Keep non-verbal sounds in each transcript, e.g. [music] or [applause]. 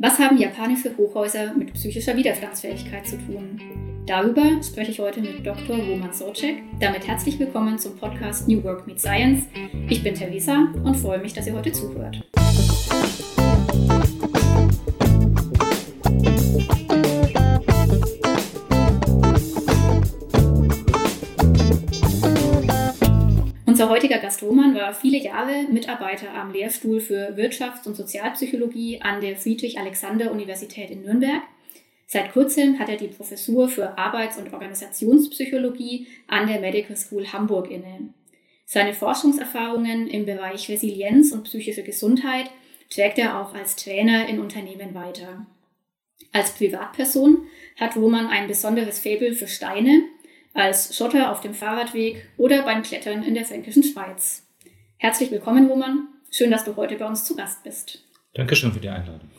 Was haben japanische Hochhäuser mit psychischer Widerstandsfähigkeit zu tun? Darüber spreche ich heute mit Dr. Roman Socek. Damit herzlich willkommen zum Podcast New Work Meet Science. Ich bin Theresa und freue mich, dass ihr heute zuhört. Heutiger Gast Roman war viele Jahre Mitarbeiter am Lehrstuhl für Wirtschafts- und Sozialpsychologie an der Friedrich-Alexander-Universität in Nürnberg. Seit kurzem hat er die Professur für Arbeits- und Organisationspsychologie an der Medical School Hamburg inne. Seine Forschungserfahrungen im Bereich Resilienz und psychische Gesundheit trägt er auch als Trainer in Unternehmen weiter. Als Privatperson hat Roman ein besonderes Faible für Steine als Schotter auf dem Fahrradweg oder beim Klettern in der fränkischen Schweiz. Herzlich willkommen, Roman. Schön, dass du heute bei uns zu Gast bist. Dankeschön für die Einladung.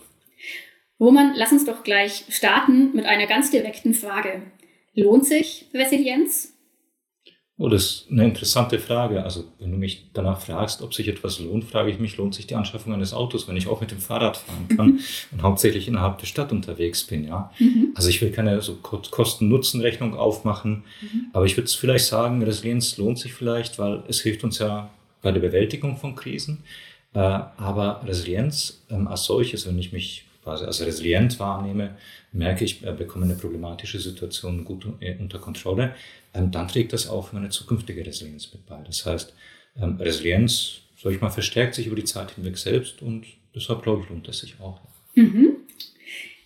Roman, lass uns doch gleich starten mit einer ganz direkten Frage. Lohnt sich Resilienz? Oh, das ist eine interessante Frage. Also, wenn du mich danach fragst, ob sich etwas lohnt, frage ich mich, lohnt sich die Anschaffung eines Autos, wenn ich auch mit dem Fahrrad fahren kann mhm. und hauptsächlich innerhalb der Stadt unterwegs bin, ja? Mhm. Also, ich will keine so Kosten-Nutzen-Rechnung aufmachen, mhm. aber ich würde vielleicht sagen, Resilienz lohnt sich vielleicht, weil es hilft uns ja bei der Bewältigung von Krisen. Äh, aber Resilienz ähm, als solches, wenn ich mich quasi als resilient wahrnehme, merke ich, äh, bekomme eine problematische Situation gut äh, unter Kontrolle, dann trägt das auch für meine zukünftige Resilienz mit bei. Das heißt, ähm, Resilienz, sag ich mal, verstärkt sich über die Zeit hinweg selbst und deshalb, glaube ich, lohnt es sich auch. Mhm.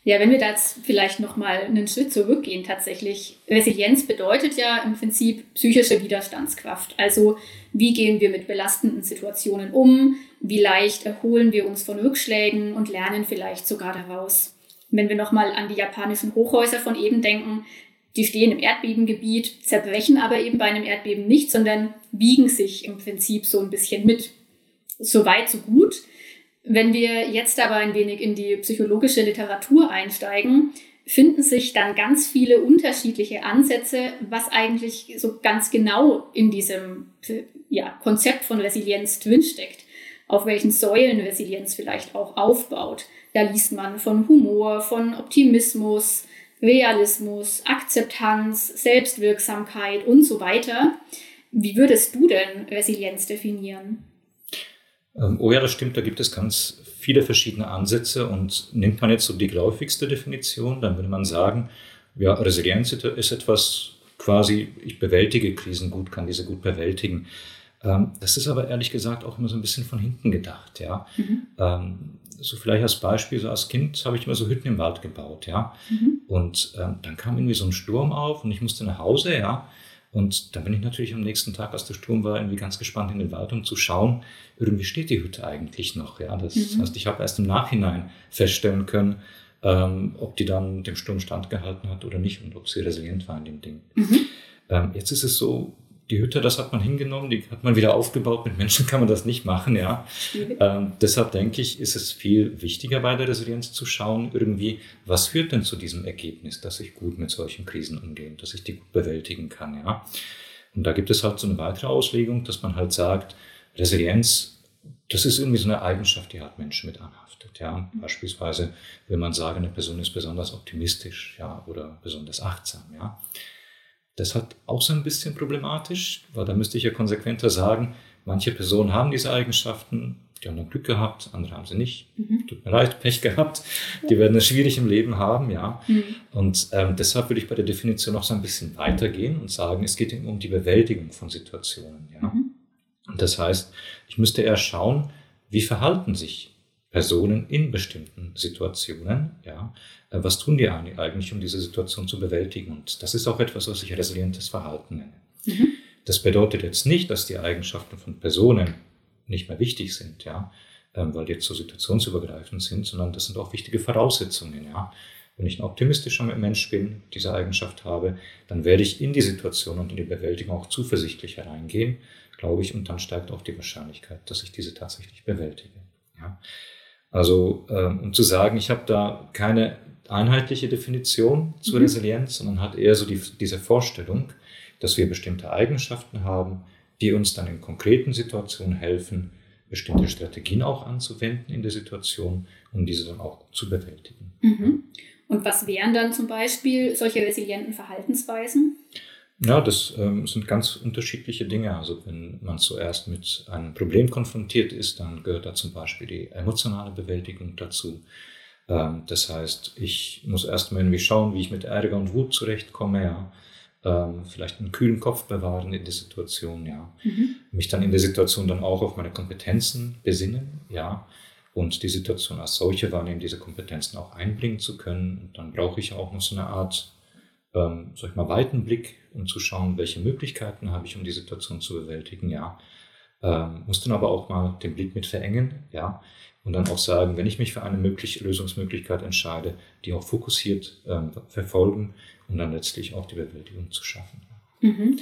Ja, wenn wir da jetzt vielleicht nochmal einen Schritt zurückgehen, tatsächlich. Resilienz bedeutet ja im Prinzip psychische Widerstandskraft. Also, wie gehen wir mit belastenden Situationen um? Wie leicht erholen wir uns von Rückschlägen und lernen vielleicht sogar daraus? Wenn wir nochmal an die japanischen Hochhäuser von eben denken, die stehen im Erdbebengebiet, zerbrechen aber eben bei einem Erdbeben nicht, sondern biegen sich im Prinzip so ein bisschen mit. So weit, so gut. Wenn wir jetzt aber ein wenig in die psychologische Literatur einsteigen, finden sich dann ganz viele unterschiedliche Ansätze, was eigentlich so ganz genau in diesem ja, Konzept von Resilienz drinsteckt, auf welchen Säulen Resilienz vielleicht auch aufbaut. Da liest man von Humor, von Optimismus, Realismus, Akzeptanz, Selbstwirksamkeit und so weiter. Wie würdest du denn Resilienz definieren? Ähm, oh ja, das stimmt, da gibt es ganz viele verschiedene Ansätze und nimmt man jetzt so die läufigste Definition, dann würde man sagen, ja, Resilienz ist etwas quasi, ich bewältige Krisen gut, kann diese gut bewältigen. Ähm, das ist aber ehrlich gesagt auch immer so ein bisschen von hinten gedacht, ja. Mhm. Ähm, so vielleicht als Beispiel, so als Kind habe ich immer so Hütten im Wald gebaut, ja. Mhm. Und dann kam irgendwie so ein Sturm auf und ich musste nach Hause, ja. Und dann bin ich natürlich am nächsten Tag, als der Sturm war, irgendwie ganz gespannt in den Wald, um zu schauen, irgendwie steht die Hütte eigentlich noch. Ja, das mhm. heißt, ich habe erst im Nachhinein feststellen können, ähm, ob die dann dem Sturm standgehalten hat oder nicht und ob sie resilient war in dem Ding. Mhm. Ähm, jetzt ist es so, die Hütte, das hat man hingenommen, die hat man wieder aufgebaut. Mit Menschen kann man das nicht machen, ja. Ähm, deshalb denke ich, ist es viel wichtiger bei der Resilienz zu schauen, irgendwie, was führt denn zu diesem Ergebnis, dass ich gut mit solchen Krisen umgehe, dass ich die gut bewältigen kann, ja. Und da gibt es halt so eine weitere Auslegung, dass man halt sagt, Resilienz, das ist irgendwie so eine Eigenschaft, die hat Menschen mit anhaftet, ja. Mhm. Beispielsweise, wenn man sagen, eine Person ist besonders optimistisch, ja, oder besonders achtsam, ja. Das hat auch so ein bisschen problematisch, weil da müsste ich ja konsequenter sagen, manche Personen haben diese Eigenschaften, die haben dann Glück gehabt, andere haben sie nicht. Mhm. Tut mir leid, Pech gehabt. Die werden es schwierig im Leben haben, ja. Mhm. Und ähm, deshalb würde ich bei der Definition noch so ein bisschen weitergehen und sagen, es geht eben um die Bewältigung von Situationen, ja. Mhm. Und das heißt, ich müsste eher schauen, wie verhalten sich Personen in bestimmten Situationen, ja, äh, was tun die eigentlich, um diese Situation zu bewältigen? Und das ist auch etwas, was ich resilientes Verhalten nenne. Mhm. Das bedeutet jetzt nicht, dass die Eigenschaften von Personen nicht mehr wichtig sind, ja, ähm, weil die jetzt so situationsübergreifend sind, sondern das sind auch wichtige Voraussetzungen, ja. Wenn ich ein optimistischer Mensch bin, diese Eigenschaft habe, dann werde ich in die Situation und in die Bewältigung auch zuversichtlich hereingehen, glaube ich, und dann steigt auch die Wahrscheinlichkeit, dass ich diese tatsächlich bewältige. Ja. Also ähm, um zu sagen, ich habe da keine einheitliche Definition zur mhm. Resilienz, sondern hat eher so die, diese Vorstellung, dass wir bestimmte Eigenschaften haben, die uns dann in konkreten Situationen helfen, bestimmte Strategien auch anzuwenden in der Situation, um diese dann auch zu bewältigen. Mhm. Und was wären dann zum Beispiel solche resilienten Verhaltensweisen? Ja, das ähm, sind ganz unterschiedliche Dinge. Also wenn man zuerst mit einem Problem konfrontiert ist, dann gehört da zum Beispiel die emotionale Bewältigung dazu. Ähm, das heißt, ich muss erstmal irgendwie schauen, wie ich mit Ärger und Wut zurechtkomme, ja. Ähm, vielleicht einen kühlen Kopf bewahren in der Situation, ja. Mhm. Mich dann in der Situation dann auch auf meine Kompetenzen besinnen, ja. Und die Situation als solche wahrnehmen, diese Kompetenzen auch einbringen zu können. Und dann brauche ich auch noch so eine Art, ähm, sag ich mal, weiten Blick, um zu schauen, welche Möglichkeiten habe ich, um die Situation zu bewältigen, ja. Ähm, muss dann aber auch mal den Blick mit verengen, ja und dann auch sagen, wenn ich mich für eine mögliche Lösungsmöglichkeit entscheide, die auch fokussiert ähm, verfolgen, um dann letztlich auch die Bewältigung zu schaffen. Mhm.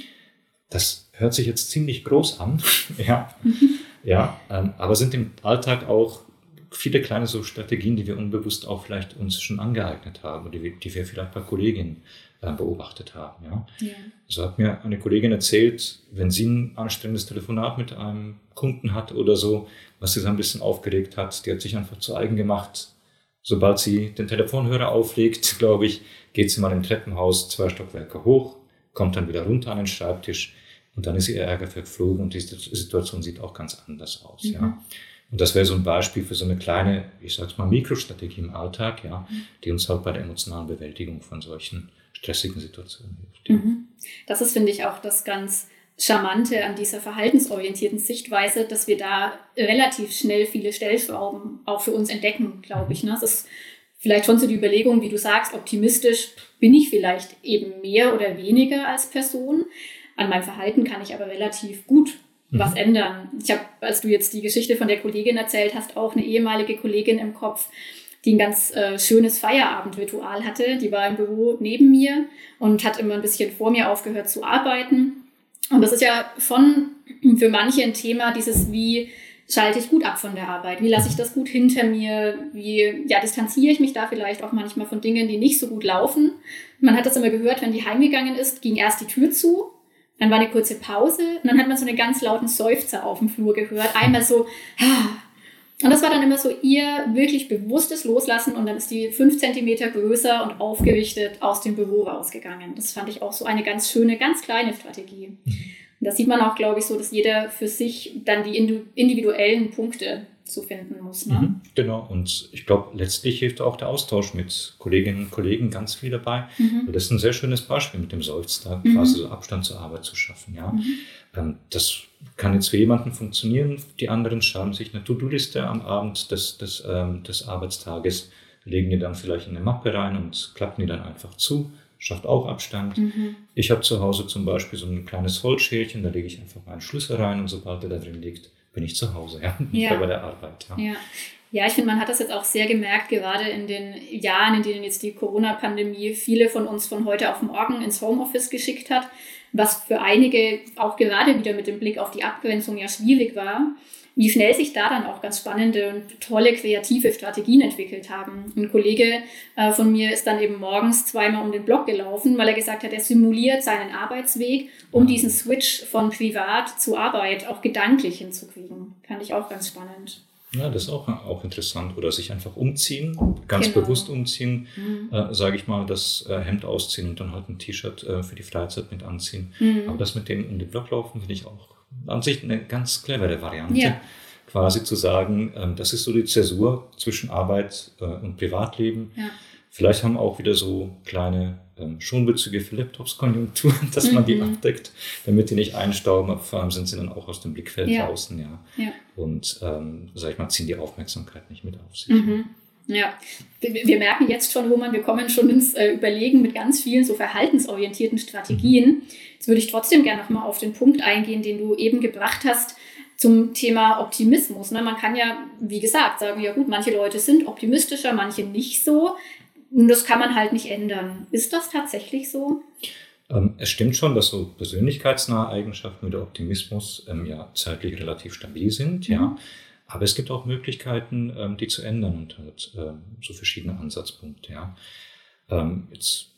Das hört sich jetzt ziemlich groß an, [laughs] ja, mhm. [laughs] ja ähm, aber sind im Alltag auch viele kleine so Strategien, die wir unbewusst auch vielleicht uns schon angeeignet haben, die wir, die wir vielleicht bei Kolleginnen äh, beobachtet haben. Ja. ja. So hat mir eine Kollegin erzählt, wenn sie ein anstrengendes Telefonat mit einem Kunden hat oder so, was sie so ein bisschen aufgeregt hat, die hat sich einfach zu eigen gemacht. Sobald sie den Telefonhörer auflegt, [laughs] glaube ich, geht sie mal im Treppenhaus zwei Stockwerke hoch, kommt dann wieder runter an den Schreibtisch und dann ist ihr Ärger verflogen und die Situation sieht auch ganz anders aus. Mhm. Ja. Und das wäre so ein Beispiel für so eine kleine, ich sag's mal, Mikrostrategie im Alltag, ja, mhm. die uns halt bei der emotionalen Bewältigung von solchen stressigen Situationen hilft. Ja. Mhm. Das ist, finde ich, auch das ganz Charmante an dieser verhaltensorientierten Sichtweise, dass wir da relativ schnell viele Stellschrauben auch für uns entdecken, glaube ich. Ne? Das ist vielleicht schon so die Überlegung, wie du sagst, optimistisch bin ich vielleicht eben mehr oder weniger als Person. An meinem Verhalten kann ich aber relativ gut was mhm. ändern. Ich habe, als du jetzt die Geschichte von der Kollegin erzählt hast, auch eine ehemalige Kollegin im Kopf, die ein ganz äh, schönes Feierabendritual hatte. Die war im Büro neben mir und hat immer ein bisschen vor mir aufgehört zu arbeiten. Und das ist ja schon für manche ein Thema, dieses wie schalte ich gut ab von der Arbeit? Wie lasse ich das gut hinter mir? Wie ja, distanziere ich mich da vielleicht auch manchmal von Dingen, die nicht so gut laufen? Man hat das immer gehört, wenn die heimgegangen ist, ging erst die Tür zu, dann war eine kurze Pause und dann hat man so einen ganz lauten Seufzer auf dem Flur gehört. Einmal so, ah, und das war dann immer so ihr wirklich bewusstes Loslassen und dann ist die fünf Zentimeter größer und aufgerichtet aus dem Büro rausgegangen. Das fand ich auch so eine ganz schöne, ganz kleine Strategie. Mhm. Und da sieht man auch, glaube ich, so, dass jeder für sich dann die individuellen Punkte zu finden muss. Ne? Mhm, genau, und ich glaube, letztlich hilft auch der Austausch mit Kolleginnen und Kollegen ganz viel dabei. Mhm. Das ist ein sehr schönes Beispiel mit dem Seufzer, mhm. quasi so Abstand zur Arbeit zu schaffen. Ja? Mhm. Ähm, das kann jetzt für jemanden funktionieren. Die anderen schreiben sich eine To-Do-Liste am Abend des, des, ähm, des Arbeitstages, legen die dann vielleicht in eine Mappe rein und klappen die dann einfach zu. Schafft auch Abstand. Mhm. Ich habe zu Hause zum Beispiel so ein kleines Holzschälchen, da lege ich einfach meinen Schlüssel rein und sobald er da drin liegt, bin ich zu Hause, ja, ja. bei der Arbeit. Ja. ja. Ja, ich finde, man hat das jetzt auch sehr gemerkt, gerade in den Jahren, in denen jetzt die Corona-Pandemie viele von uns von heute auf morgen ins Homeoffice geschickt hat, was für einige auch gerade wieder mit dem Blick auf die Abgrenzung ja schwierig war wie schnell sich da dann auch ganz spannende und tolle kreative Strategien entwickelt haben. Ein Kollege äh, von mir ist dann eben morgens zweimal um den Block gelaufen, weil er gesagt hat, er simuliert seinen Arbeitsweg, um diesen Switch von Privat zu Arbeit auch gedanklich hinzukriegen. Fand ich auch ganz spannend. Ja, das ist auch, auch interessant. Oder sich einfach umziehen, ganz genau. bewusst umziehen, mhm. äh, sage ich mal, das äh, Hemd ausziehen und dann halt ein T-Shirt äh, für die Freizeit mit anziehen. Mhm. Aber das mit dem um den Block laufen finde ich auch an sich eine ganz clevere Variante. Ja. Quasi zu sagen, ähm, das ist so die Zäsur zwischen Arbeit äh, und Privatleben. Ja. Vielleicht haben auch wieder so kleine ähm, Schonbezüge für Laptops-Konjunkturen, [laughs] dass mhm. man die mhm. abdeckt, damit die nicht einstauben, aber vor allem sind sie dann auch aus dem Blickfeld ja. draußen, ja. ja. Und, ähm, sag ich mal, ziehen die Aufmerksamkeit nicht mit auf sich. Mhm. Ja, wir, merken jetzt schon, Roman, wir kommen schon ins äh, Überlegen mit ganz vielen so verhaltensorientierten Strategien. Jetzt würde ich trotzdem gerne nochmal auf den Punkt eingehen, den du eben gebracht hast zum Thema Optimismus. Ne? Man kann ja, wie gesagt, sagen, ja gut, manche Leute sind optimistischer, manche nicht so. Und das kann man halt nicht ändern. Ist das tatsächlich so? Ähm, es stimmt schon, dass so persönlichkeitsnahe Eigenschaften wie der Optimismus ähm, ja zeitlich relativ stabil sind, mhm. ja. Aber es gibt auch Möglichkeiten, ähm, die zu ändern und halt ähm, so verschiedene Ansatzpunkte. Ja. Ähm, jetzt,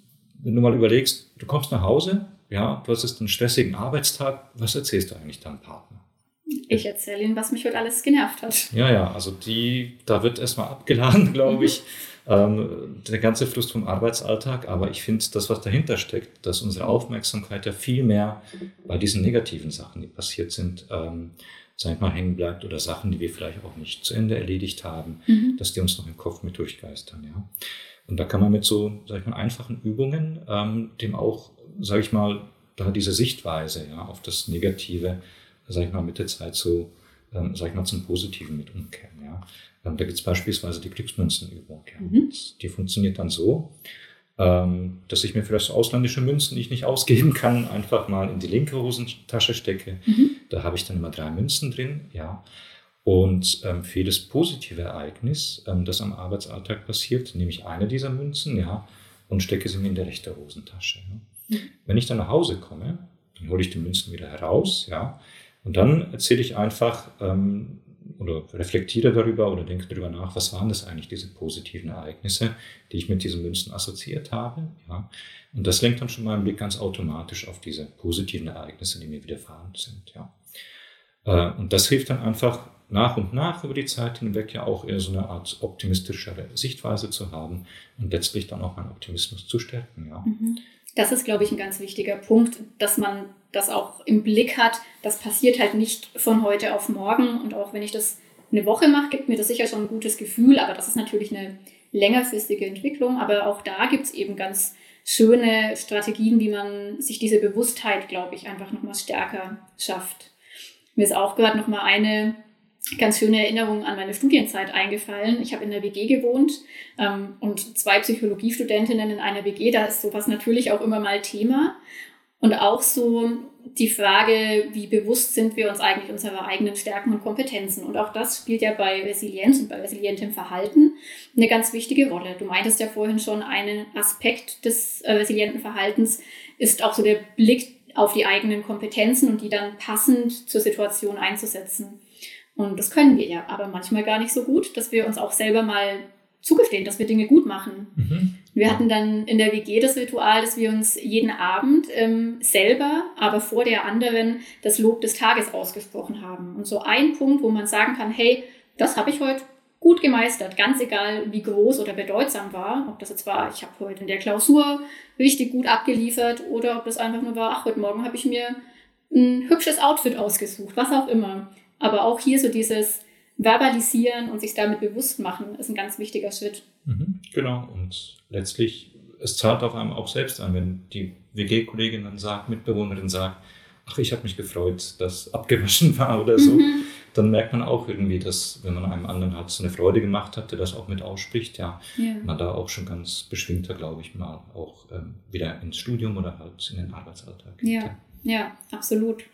wenn du mal überlegst, du kommst nach Hause, ja, du hast jetzt einen stressigen Arbeitstag, was erzählst du eigentlich deinem Partner? Ich erzähle Ihnen, was mich heute alles genervt hat. Ja, ja, also die, da wird erstmal abgeladen, [laughs] glaube ich, ähm, der ganze Frust vom Arbeitsalltag. Aber ich finde, das, was dahinter steckt, dass unsere Aufmerksamkeit ja viel mehr bei diesen negativen Sachen, die passiert sind, ähm, sag ich mal, hängen bleibt oder Sachen, die wir vielleicht auch nicht zu Ende erledigt haben, mhm. dass die uns noch im Kopf mit durchgeistern, ja. Und da kann man mit so, sag ich mal, einfachen Übungen ähm, dem auch, sag ich mal, da diese Sichtweise ja, auf das Negative, sag ich mal, mit der Zeit so, ähm, sag ich mal, zum Positiven mit umkehren. Ja. Ähm, da gibt es beispielsweise die Glücksmünzenübung. Ja. Mhm. Die funktioniert dann so, ähm, dass ich mir vielleicht so ausländische Münzen, die ich nicht ausgeben kann, einfach mal in die linke Hosentasche stecke. Mhm. Da habe ich dann immer drei Münzen drin, ja. Und ähm, für jedes positive Ereignis, ähm, das am Arbeitsalltag passiert, nehme ich eine dieser Münzen, ja, und stecke sie mir in die rechte Hosentasche. Ja. Mhm. Wenn ich dann nach Hause komme, dann hole ich die Münzen wieder heraus, ja, und dann erzähle ich einfach ähm, oder reflektiere darüber oder denke darüber nach, was waren das eigentlich, diese positiven Ereignisse, die ich mit diesen Münzen assoziiert habe. Ja. Und das lenkt dann schon meinen Blick ganz automatisch auf diese positiven Ereignisse, die mir widerfahren sind. Ja. Äh, und das hilft dann einfach nach und nach über die Zeit hinweg ja auch eher so eine Art optimistischere Sichtweise zu haben und letztlich dann auch meinen Optimismus zu stärken. Ja. Mhm. Das ist, glaube ich, ein ganz wichtiger Punkt, dass man das auch im Blick hat. Das passiert halt nicht von heute auf morgen. Und auch wenn ich das eine Woche mache, gibt mir das sicher schon ein gutes Gefühl. Aber das ist natürlich eine längerfristige Entwicklung. Aber auch da gibt es eben ganz schöne Strategien, wie man sich diese Bewusstheit, glaube ich, einfach nochmal stärker schafft. Mir ist auch gerade nochmal eine ganz schöne Erinnerung an meine Studienzeit eingefallen. Ich habe in der WG gewohnt ähm, und zwei Psychologiestudentinnen in einer WG, da ist sowas natürlich auch immer mal Thema. Und auch so die Frage, wie bewusst sind wir uns eigentlich unserer eigenen Stärken und Kompetenzen. Und auch das spielt ja bei Resilienz und bei resilientem Verhalten eine ganz wichtige Rolle. Du meintest ja vorhin schon, ein Aspekt des äh, resilienten Verhaltens ist auch so der Blick auf die eigenen Kompetenzen und die dann passend zur Situation einzusetzen. Und das können wir ja, aber manchmal gar nicht so gut, dass wir uns auch selber mal zugestehen, dass wir Dinge gut machen. Mhm. Wir hatten dann in der WG das Ritual, dass wir uns jeden Abend ähm, selber, aber vor der anderen das Lob des Tages ausgesprochen haben. Und so ein Punkt, wo man sagen kann, hey, das habe ich heute gut gemeistert, ganz egal wie groß oder bedeutsam war, ob das jetzt war, ich habe heute in der Klausur richtig gut abgeliefert oder ob das einfach nur war, ach, heute Morgen habe ich mir ein hübsches Outfit ausgesucht, was auch immer. Aber auch hier so dieses Verbalisieren und sich damit bewusst machen, ist ein ganz wichtiger Schritt. Mhm, genau. Und letztlich, es zahlt auf einem auch selbst an, wenn die WG-Kollegin dann sagt, Mitbewohnerin sagt, ach, ich habe mich gefreut, dass abgewaschen [laughs] war oder so, mhm. Dann merkt man auch irgendwie, dass, wenn man einem anderen halt so eine Freude gemacht hat, der das auch mit ausspricht, ja, ja. man da auch schon ganz beschwingter, glaube ich mal, auch ähm, wieder ins Studium oder halt in den Arbeitsalltag geht. Ja, ja, absolut.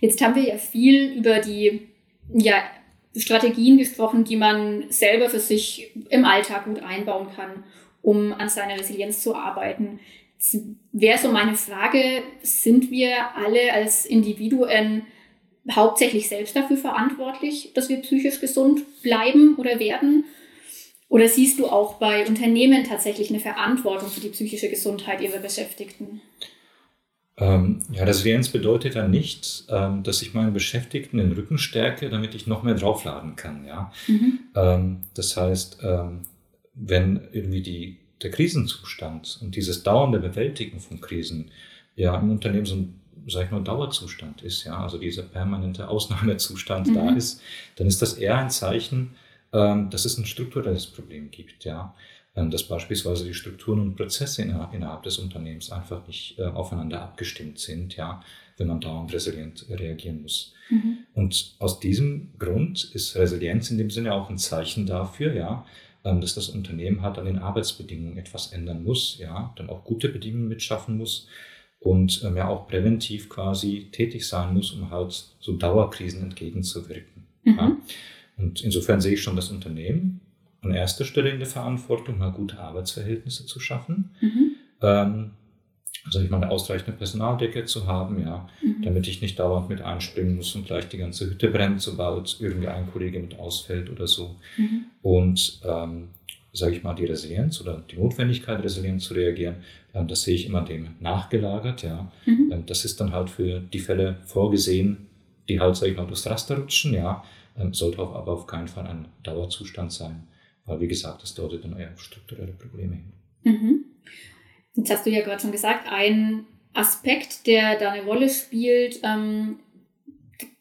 Jetzt haben wir ja viel über die ja, Strategien gesprochen, die man selber für sich im Alltag gut einbauen kann, um an seiner Resilienz zu arbeiten. Wäre so meine Frage, sind wir alle als Individuen hauptsächlich selbst dafür verantwortlich, dass wir psychisch gesund bleiben oder werden? Oder siehst du auch bei Unternehmen tatsächlich eine Verantwortung für die psychische Gesundheit ihrer Beschäftigten? Ähm, ja, Resilienz bedeutet ja nicht, ähm, dass ich meinen Beschäftigten den Rücken stärke, damit ich noch mehr draufladen kann. Ja? Mhm. Ähm, das heißt, ähm, wenn irgendwie die, der Krisenzustand und dieses dauernde Bewältigen von Krisen ja im Unternehmen so ein sag ich mal, Dauerzustand ist, ja, also dieser permanente Ausnahmezustand mhm. da ist, dann ist das eher ein Zeichen, ähm, dass es ein strukturelles Problem gibt, ja. Ähm, dass beispielsweise die Strukturen und Prozesse innerhalb des Unternehmens einfach nicht äh, aufeinander abgestimmt sind, ja, wenn man dauernd resilient reagieren muss. Mhm. Und aus diesem Grund ist Resilienz in dem Sinne auch ein Zeichen dafür, ja, ähm, dass das Unternehmen halt an den Arbeitsbedingungen etwas ändern muss, ja, dann auch gute Bedingungen mitschaffen muss und ähm, ja auch präventiv quasi tätig sein muss, um halt so Dauerkrisen entgegenzuwirken. Mhm. Ja. Und insofern sehe ich schon das Unternehmen an erster Stelle in der Verantwortung, mal gute Arbeitsverhältnisse zu schaffen. Mhm. Ähm, also ich meine, ausreichende Personaldecke zu haben, ja, mhm. damit ich nicht dauernd mit einspringen muss und gleich die ganze Hütte brennt, sobald irgendwie ein Kollege mit ausfällt oder so. Mhm. Und ähm, sage ich mal, die Resilienz oder die Notwendigkeit, resilient zu reagieren, ähm, das sehe ich immer dem nachgelagert, ja. Mhm. Ähm, das ist dann halt für die Fälle vorgesehen, die halt, sag ich mal, durchs Raster rutschen, ja, ähm, sollte auch aber auf keinen Fall ein Dauerzustand sein, weil, wie gesagt, das deutet dann eher auf strukturelle Probleme hin. Mhm. Jetzt hast du ja gerade schon gesagt, ein Aspekt, der da eine Rolle spielt, ähm,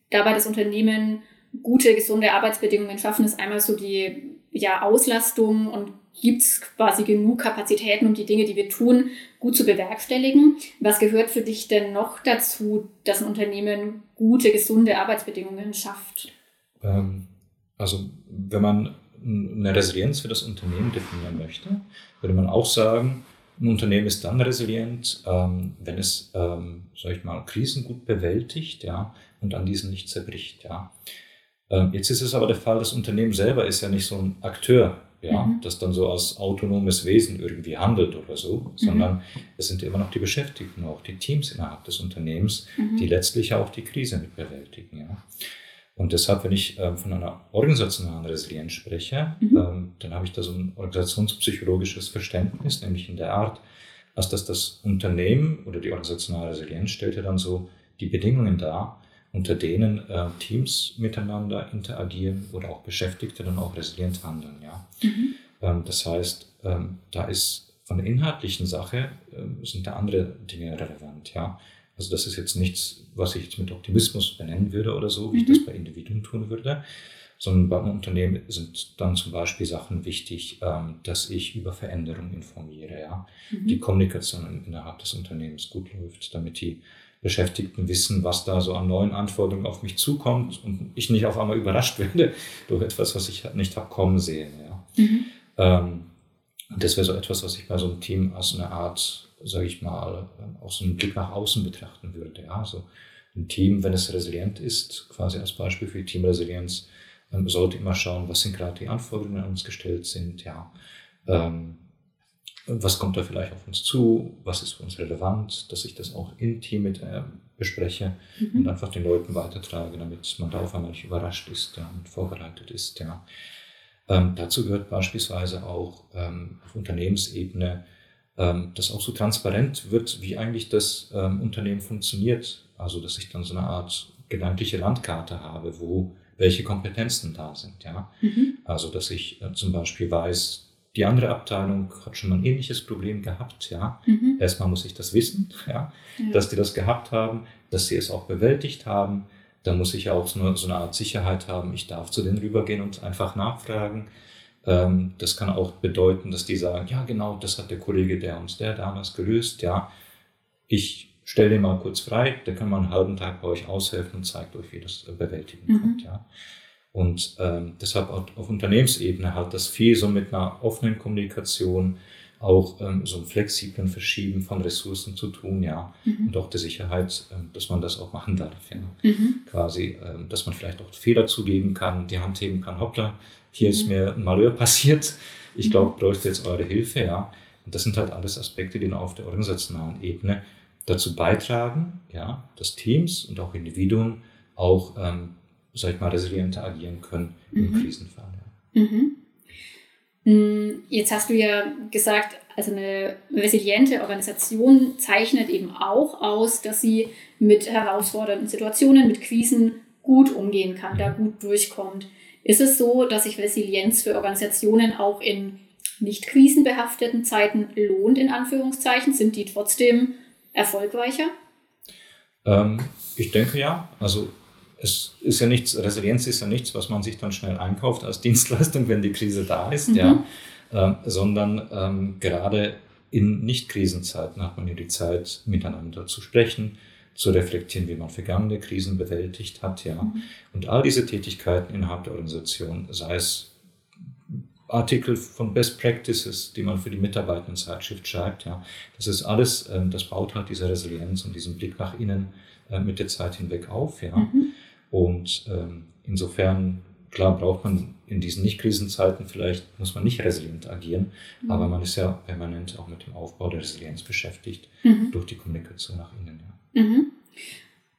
dabei das Unternehmen gute, gesunde Arbeitsbedingungen schaffen, ist einmal so die ja, Auslastung und gibt es quasi genug Kapazitäten, um die Dinge, die wir tun, gut zu bewerkstelligen. Was gehört für dich denn noch dazu, dass ein Unternehmen gute, gesunde Arbeitsbedingungen schafft? Ähm, also wenn man eine Resilienz für das Unternehmen definieren möchte, würde man auch sagen, ein Unternehmen ist dann resilient, ähm, wenn es, ähm, sag ich mal, Krisen gut bewältigt, ja, und an diesen nicht zerbricht, ja. Ähm, jetzt ist es aber der Fall, das Unternehmen selber ist ja nicht so ein Akteur, ja, mhm. das dann so als autonomes Wesen irgendwie handelt oder so, mhm. sondern es sind immer noch die Beschäftigten, auch die Teams innerhalb des Unternehmens, mhm. die letztlich auch die Krise mit bewältigen, ja. Und deshalb, wenn ich ähm, von einer organisationalen Resilienz spreche, mhm. ähm, dann habe ich da so ein organisationspsychologisches Verständnis, nämlich in der Art, als dass das Unternehmen oder die organisationale Resilienz stellt ja dann so die Bedingungen dar, unter denen äh, Teams miteinander interagieren oder auch Beschäftigte dann auch resilient handeln. Ja? Mhm. Ähm, das heißt, ähm, da ist von der inhaltlichen Sache äh, sind da andere Dinge relevant. Ja? Also das ist jetzt nichts, was ich jetzt mit Optimismus benennen würde oder so, wie mhm. ich das bei Individuen tun würde, sondern beim Unternehmen sind dann zum Beispiel Sachen wichtig, ähm, dass ich über Veränderungen informiere, ja, mhm. die Kommunikation innerhalb des Unternehmens gut läuft, damit die Beschäftigten wissen, was da so an neuen Anforderungen auf mich zukommt und ich nicht auf einmal überrascht [laughs] werde durch etwas, was ich nicht habe kommen sehen. Ja. Mhm. Ähm, das wäre so etwas, was ich bei so einem Team als eine Art sage ich mal, auch so einen Blick nach außen betrachten würde. Ja, also ein Team, wenn es resilient ist, quasi als Beispiel für die Teamresilienz, ähm, sollte immer schauen, was sind gerade die Anforderungen, die an uns gestellt sind, ja. Ähm, was kommt da vielleicht auf uns zu, was ist für uns relevant, dass ich das auch im Team mit äh, bespreche mhm. und einfach den Leuten weitertrage, damit man da auf einmal nicht überrascht ist ja, und vorbereitet ist. Ja. Ähm, dazu gehört beispielsweise auch ähm, auf Unternehmensebene ähm, dass auch so transparent wird, wie eigentlich das ähm, Unternehmen funktioniert. Also, dass ich dann so eine Art gedankliche Landkarte habe, wo welche Kompetenzen da sind. Ja? Mhm. Also, dass ich äh, zum Beispiel weiß, die andere Abteilung hat schon mal ein ähnliches Problem gehabt. Ja? Mhm. Erstmal muss ich das wissen, ja? ja? dass die das gehabt haben, dass sie es auch bewältigt haben. Da muss ich auch so eine, so eine Art Sicherheit haben. Ich darf zu denen rübergehen und einfach nachfragen. Ähm, das kann auch bedeuten, dass die sagen, ja genau, das hat der Kollege der uns der damals gelöst, ja, ich stelle den mal kurz frei, der kann mal einen halben Tag bei euch aushelfen und zeigt euch, wie das bewältigen mhm. kommt, ja. Und ähm, deshalb auf Unternehmensebene hat das viel so mit einer offenen Kommunikation, auch ähm, so einem flexiblen Verschieben von Ressourcen zu tun, ja. Mhm. Und auch der Sicherheit, ähm, dass man das auch machen darf, ja. Mhm. Quasi, ähm, dass man vielleicht auch Fehler zugeben kann, die Hand heben kann, hoppla, hier ist mhm. mir ein Malheur passiert, ich glaube, mhm. bräuchte jetzt eure Hilfe, ja. Und das sind halt alles Aspekte, die auf der organisationalen Ebene dazu beitragen, ja, dass Teams und auch Individuen auch, ähm, sag ich mal, resilienter agieren können im mhm. Krisenfall. Ja. Mhm. Mm, jetzt hast du ja gesagt, also eine resiliente Organisation zeichnet eben auch aus, dass sie mit herausfordernden Situationen, mit Krisen gut umgehen kann, da gut durchkommt. Ist es so, dass sich Resilienz für Organisationen auch in nicht krisenbehafteten Zeiten lohnt, in Anführungszeichen? Sind die trotzdem erfolgreicher? Ähm, ich denke ja. Also es ist ja nichts, Resilienz ist ja nichts, was man sich dann schnell einkauft als [laughs] Dienstleistung, wenn die Krise da ist, mhm. ja. Ähm, sondern ähm, gerade in Nicht-Krisenzeiten hat man ja die Zeit, miteinander zu sprechen, zu reflektieren, wie man vergangene Krisen bewältigt hat, ja. Mhm. Und all diese Tätigkeiten innerhalb der Organisation, sei es Artikel von Best Practices, die man für die Mitarbeitendenzeitschrift schreibt, ja, das ist alles, ähm, das baut halt diese Resilienz und diesen Blick nach innen äh, mit der Zeit hinweg auf, ja. Mhm. Und ähm, insofern, klar, braucht man in diesen Nicht-Krisenzeiten vielleicht, muss man nicht resilient agieren, mhm. aber man ist ja permanent auch mit dem Aufbau der Resilienz beschäftigt, mhm. durch die Kommunikation nach innen, ja. Mhm.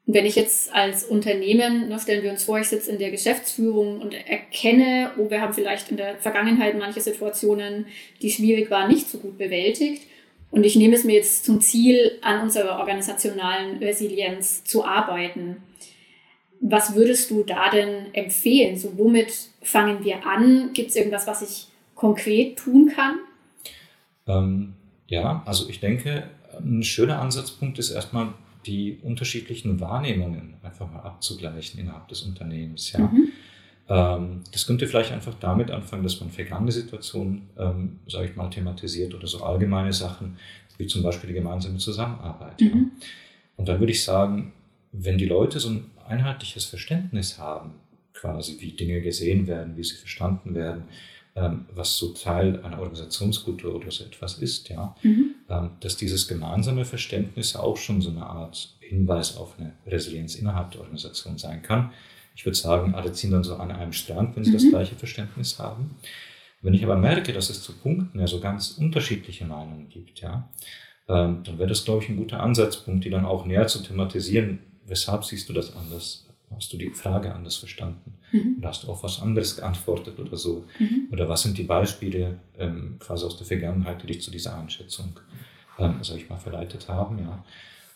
Wenn ich jetzt als Unternehmen, ne, stellen wir uns vor, ich sitze in der Geschäftsführung und erkenne, oh, wir haben vielleicht in der Vergangenheit manche Situationen, die schwierig waren, nicht so gut bewältigt. Und ich nehme es mir jetzt zum Ziel, an unserer organisationalen Resilienz zu arbeiten. Was würdest du da denn empfehlen? So, womit fangen wir an? Gibt es irgendwas, was ich konkret tun kann? Ähm, ja, also ich denke, ein schöner Ansatzpunkt ist erstmal die unterschiedlichen Wahrnehmungen einfach mal abzugleichen innerhalb des Unternehmens. Ja. Mhm. Ähm, das könnte vielleicht einfach damit anfangen, dass man vergangene Situationen, ähm, sage ich mal, thematisiert oder so allgemeine Sachen, wie zum Beispiel die gemeinsame Zusammenarbeit. Mhm. Ja. Und dann würde ich sagen, wenn die Leute so ein einheitliches Verständnis haben, quasi wie Dinge gesehen werden, wie sie verstanden werden, ähm, was so Teil einer Organisationskultur oder so etwas ist, ja, mhm. ähm, dass dieses gemeinsame Verständnis auch schon so eine Art Hinweis auf eine Resilienz innerhalb der Organisation sein kann. Ich würde sagen, alle ziehen dann so an einem Strand, wenn sie mhm. das gleiche Verständnis haben. Wenn ich aber merke, dass es zu Punkten ja so ganz unterschiedliche Meinungen gibt, ja, ähm, dann wäre das, glaube ich, ein guter Ansatzpunkt, die dann auch näher zu thematisieren. Weshalb siehst du das anders? Hast du die Frage anders verstanden? Mhm. Oder hast du auf was anderes geantwortet oder so? Mhm. Oder was sind die Beispiele ähm, quasi aus der Vergangenheit, die dich zu dieser Einschätzung, ähm, sag ich mal, verleitet haben? Ja.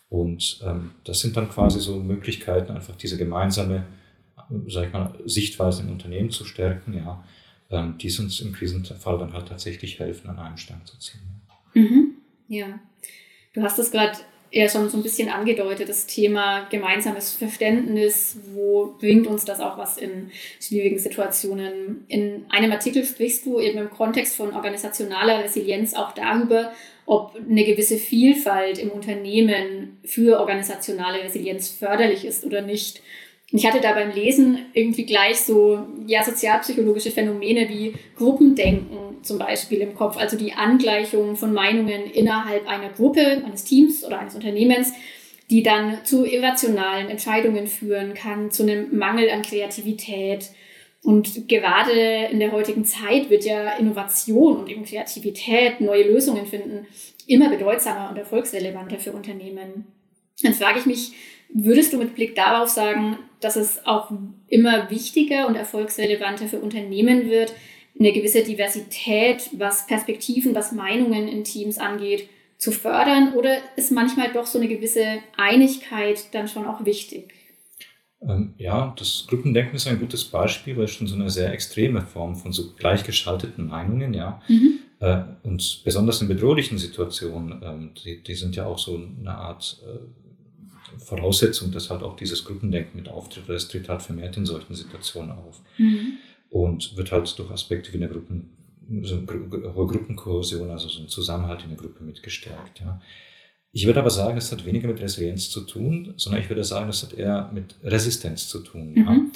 Und ähm, das sind dann quasi so Möglichkeiten, einfach diese gemeinsame, sag ich mal, Sichtweise im Unternehmen zu stärken, ja, ähm, die uns im Krisenfall dann halt tatsächlich helfen, an einem Strang zu ziehen. Mhm. Ja, du hast es gerade eher schon so ein bisschen angedeutet, das Thema gemeinsames Verständnis, wo bringt uns das auch was in schwierigen Situationen? In einem Artikel sprichst du eben im Kontext von organisationaler Resilienz auch darüber, ob eine gewisse Vielfalt im Unternehmen für organisationale Resilienz förderlich ist oder nicht. Ich hatte da beim Lesen irgendwie gleich so ja, sozialpsychologische Phänomene wie Gruppendenken zum Beispiel im Kopf, also die Angleichung von Meinungen innerhalb einer Gruppe, eines Teams oder eines Unternehmens, die dann zu irrationalen Entscheidungen führen kann, zu einem Mangel an Kreativität. Und gerade in der heutigen Zeit wird ja Innovation und eben Kreativität, neue Lösungen finden, immer bedeutsamer und erfolgsrelevanter für Unternehmen. Dann frage ich mich, Würdest du mit Blick darauf sagen, dass es auch immer wichtiger und erfolgsrelevanter für Unternehmen wird, eine gewisse Diversität, was Perspektiven, was Meinungen in Teams angeht, zu fördern? Oder ist manchmal doch so eine gewisse Einigkeit dann schon auch wichtig? Ähm, ja, das Gruppendenken ist ein gutes Beispiel, weil es schon so eine sehr extreme Form von so gleichgeschalteten Meinungen, ja. Mhm. Äh, und besonders in bedrohlichen Situationen, ähm, die, die sind ja auch so eine Art äh, Voraussetzung, dass halt auch dieses Gruppendenken mit auftritt, es tritt halt vermehrt in solchen Situationen auf. Mhm. Und wird halt durch Aspekte wie eine Gruppen, so eine hohe Gruppenkohäsion, also so ein Zusammenhalt in der Gruppe mit gestärkt. Ja. Ich würde aber sagen, es hat weniger mit Resilienz zu tun, sondern ich würde sagen, es hat eher mit Resistenz zu tun. Mhm.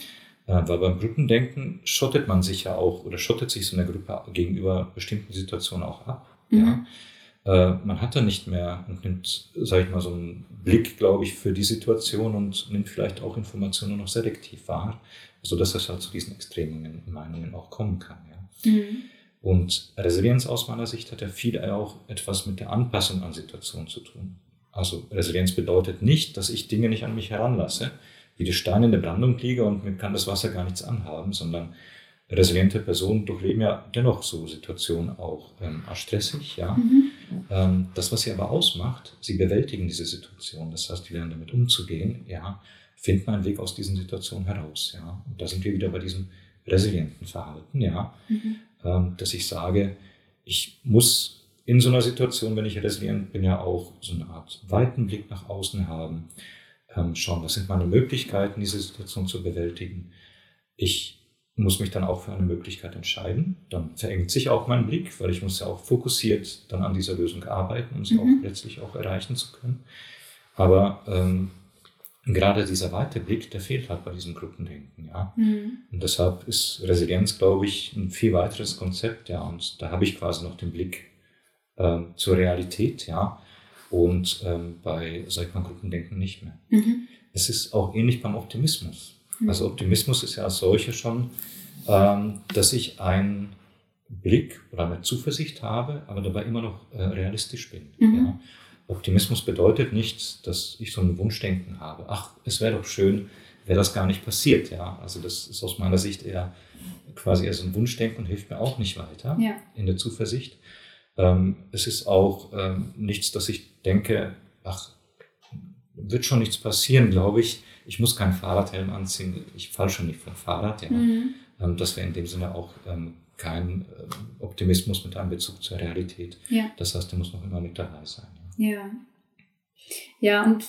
Ja. Äh, weil beim Gruppendenken schottet man sich ja auch oder schottet sich so eine Gruppe gegenüber bestimmten Situationen auch ab. Mhm. Ja. Äh, man hat dann nicht mehr und nimmt, sage ich mal, so einen Blick, glaube ich, für die Situation und nimmt vielleicht auch Informationen noch selektiv wahr, sodass es halt zu diesen extremen Meinungen auch kommen kann. Ja. Mhm. Und Resilienz aus meiner Sicht hat ja viel auch etwas mit der Anpassung an Situationen zu tun. Also Resilienz bedeutet nicht, dass ich Dinge nicht an mich heranlasse, wie die Steine in der Brandung liege und mir kann das Wasser gar nichts anhaben, sondern resiliente Personen durchleben ja dennoch so Situationen auch ähm, stressig, ja. Mhm. Ähm, das, was sie aber ausmacht, sie bewältigen diese Situation. Das heißt, die lernen damit umzugehen, ja, finden einen Weg aus diesen Situationen heraus, ja. Und da sind wir wieder bei diesem resilienten Verhalten, ja, mhm. ähm, dass ich sage, ich muss in so einer Situation, wenn ich resilient bin, ja auch so eine Art weiten Blick nach außen haben, ähm, schauen, was sind meine Möglichkeiten, diese Situation zu bewältigen. Ich muss mich dann auch für eine Möglichkeit entscheiden. Dann verengt sich auch mein Blick, weil ich muss ja auch fokussiert dann an dieser Lösung arbeiten, um sie mhm. auch letztlich auch erreichen zu können. Aber ähm, gerade dieser weite Blick, der fehlt halt bei diesem Gruppendenken, ja. Mhm. Und deshalb ist Resilienz, glaube ich, ein viel weiteres Konzept, ja. Und da habe ich quasi noch den Blick ähm, zur Realität, ja. Und ähm, bei, sag ich mal, Gruppendenken nicht mehr. Mhm. Es ist auch ähnlich beim Optimismus. Also Optimismus ist ja als solcher schon, ähm, dass ich einen Blick oder eine Zuversicht habe, aber dabei immer noch äh, realistisch bin. Mhm. Ja. Optimismus bedeutet nicht, dass ich so ein Wunschdenken habe. Ach, es wäre doch schön, wäre das gar nicht passiert. Ja, also das ist aus meiner Sicht eher quasi eher so ein Wunschdenken und hilft mir auch nicht weiter ja. in der Zuversicht. Ähm, es ist auch ähm, nichts, dass ich denke, ach, wird schon nichts passieren, glaube ich. Ich muss keinen Fahrradhelm anziehen, ich falle schon nicht vom Fahrrad. Ja. Mhm. Ähm, das wäre in dem Sinne auch ähm, kein ähm, Optimismus mit einem Bezug zur Realität. Ja. Das heißt, der muss noch immer mit dabei sein. Ja, ja, ja und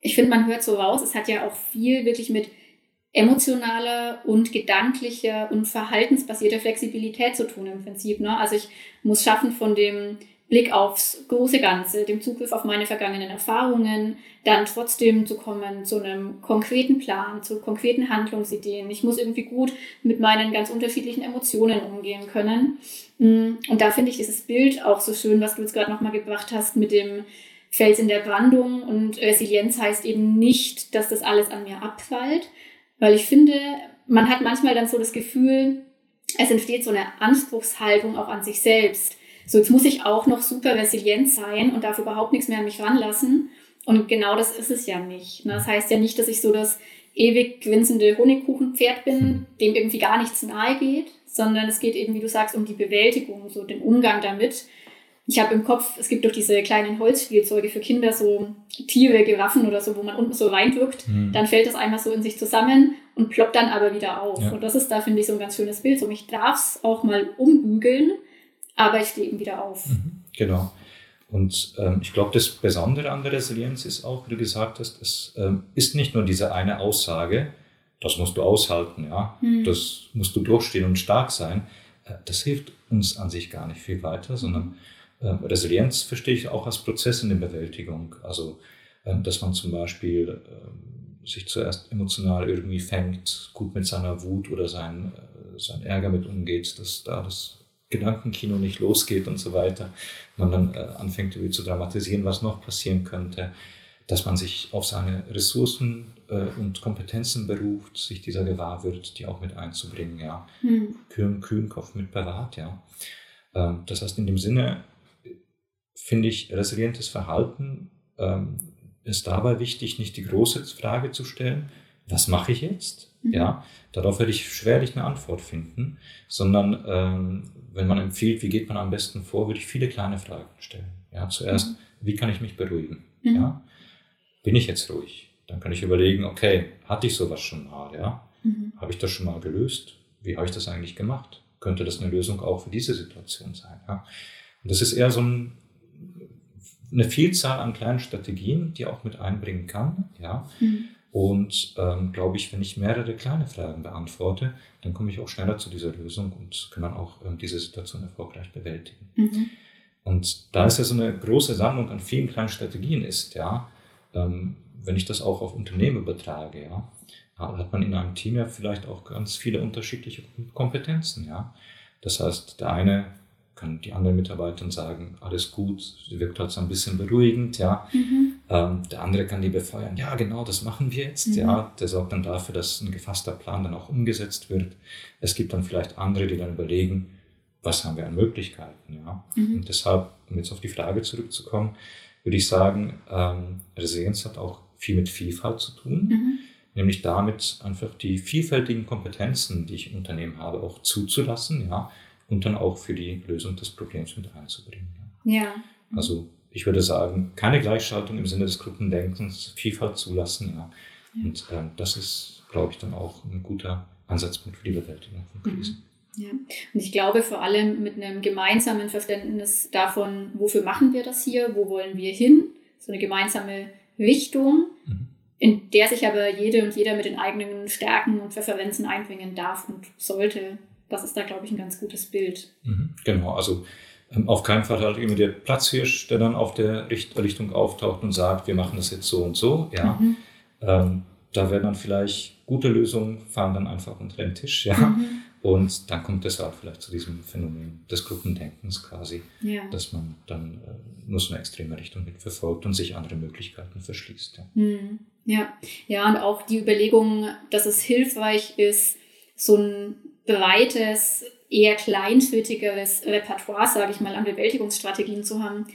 ich finde, man hört so raus, es hat ja auch viel wirklich mit emotionaler und gedanklicher und verhaltensbasierter Flexibilität zu tun im Prinzip. Ne? Also ich muss schaffen von dem Blick aufs große Ganze, dem Zugriff auf meine vergangenen Erfahrungen, dann trotzdem zu kommen zu einem konkreten Plan, zu konkreten Handlungsideen. Ich muss irgendwie gut mit meinen ganz unterschiedlichen Emotionen umgehen können. Mm, und da finde ich dieses Bild auch so schön, was du jetzt gerade nochmal gebracht hast mit dem Fels in der Brandung. Und Resilienz heißt eben nicht, dass das alles an mir abfällt, weil ich finde, man hat manchmal dann so das Gefühl, es entsteht so eine Anspruchshaltung auch an sich selbst so, jetzt muss ich auch noch super resilient sein und darf überhaupt nichts mehr an mich ranlassen. Und genau das ist es ja nicht. Ne? Das heißt ja nicht, dass ich so das ewig gwinzende Honigkuchenpferd bin, dem irgendwie gar nichts nahe geht, sondern es geht eben, wie du sagst, um die Bewältigung, so den Umgang damit. Ich habe im Kopf, es gibt doch diese kleinen Holzspielzeuge für Kinder, so Tiere, Giraffen oder so, wo man unten so reindrückt, mhm. dann fällt das einmal so in sich zusammen und ploppt dann aber wieder auf. Ja. Und das ist da, finde ich, so ein ganz schönes Bild. So, ich darf es auch mal umbügeln aber ich stehe eben wieder auf. Mhm, genau. Und ähm, ich glaube, das Besondere an der Resilienz ist auch, wie du gesagt hast, es ähm, ist nicht nur diese eine Aussage, das musst du aushalten, ja, mhm. das musst du durchstehen und stark sein. Äh, das hilft uns an sich gar nicht viel weiter, sondern äh, Resilienz verstehe ich auch als Prozess in der Bewältigung. Also, äh, dass man zum Beispiel äh, sich zuerst emotional irgendwie fängt, gut mit seiner Wut oder sein, äh, sein Ärger mit umgeht, dass da das Gedankenkino nicht losgeht und so weiter. Man dann äh, anfängt irgendwie zu dramatisieren, was noch passieren könnte, dass man sich auf seine Ressourcen äh, und Kompetenzen beruft, sich dieser gewahr wird, die auch mit einzubringen, ja. Mhm. Kühn, kühn Kopf mit parat, ja. Ähm, das heißt, in dem Sinne finde ich resilientes Verhalten ähm, ist dabei wichtig, nicht die große Frage zu stellen, was mache ich jetzt? Mhm. Ja, darauf werde ich schwerlich eine Antwort finden, sondern ähm, wenn man empfiehlt, wie geht man am besten vor, würde ich viele kleine Fragen stellen. Ja, zuerst, mhm. wie kann ich mich beruhigen? Mhm. Ja, bin ich jetzt ruhig? Dann kann ich überlegen, okay, hatte ich sowas schon mal? Ja, mhm. habe ich das schon mal gelöst? Wie habe ich das eigentlich gemacht? Könnte das eine Lösung auch für diese Situation sein? Ja, und das ist eher so ein, eine Vielzahl an kleinen Strategien, die auch mit einbringen kann. Ja. Mhm. Und ähm, glaube ich, wenn ich mehrere kleine Fragen beantworte, dann komme ich auch schneller zu dieser Lösung und kann dann auch ähm, diese Situation erfolgreich bewältigen. Mhm. Und da es ja so eine große Sammlung an vielen kleinen Strategien ist, ja, ähm, wenn ich das auch auf Unternehmen übertrage, ja, hat man in einem Team ja vielleicht auch ganz viele unterschiedliche Kompetenzen, ja. Das heißt, der eine kann die anderen Mitarbeiter sagen, alles gut, sie wirkt halt so ein bisschen beruhigend, ja. Mhm. Ähm, der andere kann die befeuern, ja, genau, das machen wir jetzt, mhm. ja. Der sorgt dann dafür, dass ein gefasster Plan dann auch umgesetzt wird. Es gibt dann vielleicht andere, die dann überlegen, was haben wir an Möglichkeiten, ja. Mhm. Und deshalb, um jetzt auf die Frage zurückzukommen, würde ich sagen, ähm, Resilienz hat auch viel mit Vielfalt zu tun. Mhm. Nämlich damit einfach die vielfältigen Kompetenzen, die ich im Unternehmen habe, auch zuzulassen, ja und dann auch für die Lösung des Problems mit einzubringen. Ja. Also ich würde sagen, keine Gleichschaltung im Sinne des Gruppendenkens, Vielfalt zulassen. Ja. ja. Und ähm, das ist, glaube ich, dann auch ein guter Ansatzpunkt für die Bewältigung von mhm. Krisen. Ja, und ich glaube vor allem mit einem gemeinsamen Verständnis davon, wofür machen wir das hier, wo wollen wir hin, so eine gemeinsame Richtung, mhm. in der sich aber jede und jeder mit den eigenen Stärken und Präferenzen einbringen darf und sollte das ist da, glaube ich, ein ganz gutes Bild. Mhm, genau, also auf keinen Fall halt immer der Platzhirsch, der dann auf der Richtung auftaucht und sagt, wir machen das jetzt so und so. Ja, mhm. ähm, da werden dann vielleicht gute Lösungen, fahren dann einfach unter den Tisch. Ja. Mhm. Und dann kommt es halt vielleicht zu diesem Phänomen des Gruppendenkens quasi, ja. dass man dann äh, nur so eine extreme Richtung mitverfolgt und sich andere Möglichkeiten verschließt. Ja. Mhm. ja, ja, und auch die Überlegung, dass es hilfreich ist, so ein breites, eher kleinschrittigeres Repertoire, sage ich mal, an Bewältigungsstrategien zu haben.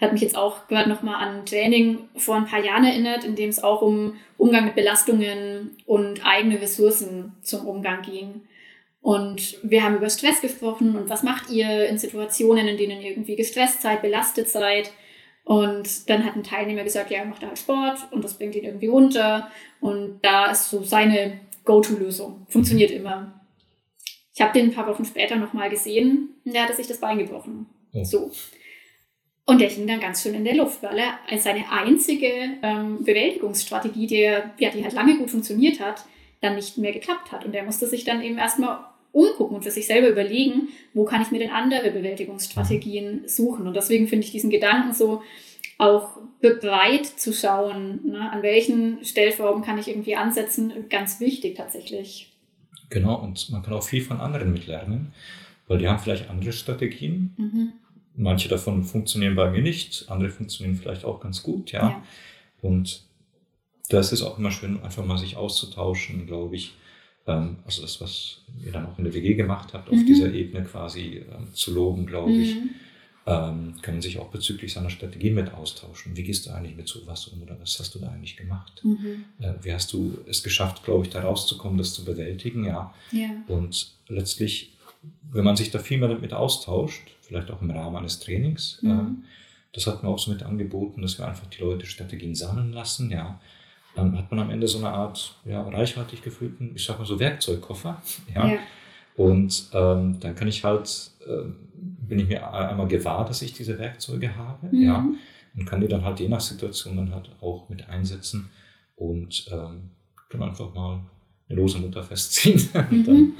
Hat mich jetzt auch gerade nochmal an Training vor ein paar Jahren erinnert, in dem es auch um Umgang mit Belastungen und eigene Ressourcen zum Umgang ging. Und wir haben über Stress gesprochen und was macht ihr in Situationen, in denen ihr irgendwie gestresst seid, belastet seid. Und dann hat ein Teilnehmer gesagt, ja, er macht halt Sport und das bringt ihn irgendwie runter. Und da ist so seine Go-To-Lösung. Funktioniert immer. Ich habe den ein paar Wochen später nochmal gesehen und der hatte sich das Bein gebrochen. Oh. So. Und der hing dann ganz schön in der Luft, weil er als seine einzige ähm, Bewältigungsstrategie, die, ja, die halt lange gut funktioniert hat, dann nicht mehr geklappt hat. Und er musste sich dann eben erstmal umgucken und für sich selber überlegen, wo kann ich mir denn andere Bewältigungsstrategien suchen. Und deswegen finde ich diesen Gedanken so, auch breit zu schauen, ne, an welchen Stellformen kann ich irgendwie ansetzen, ganz wichtig tatsächlich. Genau, und man kann auch viel von anderen mitlernen, weil die haben vielleicht andere Strategien. Mhm Manche davon funktionieren bei mir nicht, andere funktionieren vielleicht auch ganz gut, ja. ja. Und das ist auch immer schön, einfach mal sich auszutauschen, glaube ich. Ähm, also das, was ihr dann auch in der WG gemacht habt, auf mhm. dieser Ebene quasi ähm, zu loben, glaube ich. Mhm. Ähm, können sich auch bezüglich seiner Strategie mit austauschen. Wie gehst du eigentlich mit sowas um oder was hast du da eigentlich gemacht? Mhm. Äh, wie hast du es geschafft, glaube ich, da rauszukommen, das zu bewältigen? Ja. ja. Und letztlich, wenn man sich da viel mehr damit austauscht, vielleicht auch im Rahmen eines Trainings. Mhm. Ähm, das hat man auch so mit angeboten, dass wir einfach die Leute Strategien sammeln lassen, ja. Dann hat man am Ende so eine Art ja, reichhaltig gefüllten, ich sag mal so Werkzeugkoffer, ja. ja. Und ähm, dann kann ich halt, äh, bin ich mir einmal gewahr, dass ich diese Werkzeuge habe, mhm. ja. Und kann die dann halt je nach Situation dann halt auch mit einsetzen und ähm, kann einfach mal eine lose Mutter festziehen. [laughs] Mhm. dann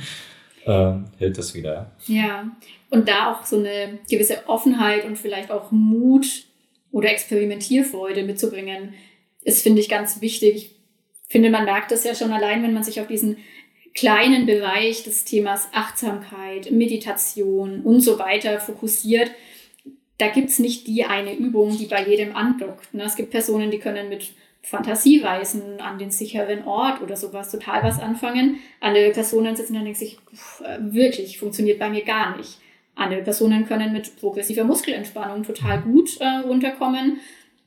ähm, hält das wieder. Ja, und da auch so eine gewisse Offenheit und vielleicht auch Mut oder Experimentierfreude mitzubringen, ist, finde ich, ganz wichtig. Ich finde, man merkt das ja schon allein, wenn man sich auf diesen kleinen Bereich des Themas Achtsamkeit, Meditation und so weiter fokussiert. Da gibt es nicht die eine Übung, die bei jedem andockt. Ne? Es gibt Personen, die können mit Fantasiereisen an den sicheren Ort oder sowas total was anfangen. Andere Personen sitzen dann und denken sich, äh, wirklich, funktioniert bei mir gar nicht. Andere Personen können mit progressiver Muskelentspannung total gut äh, runterkommen,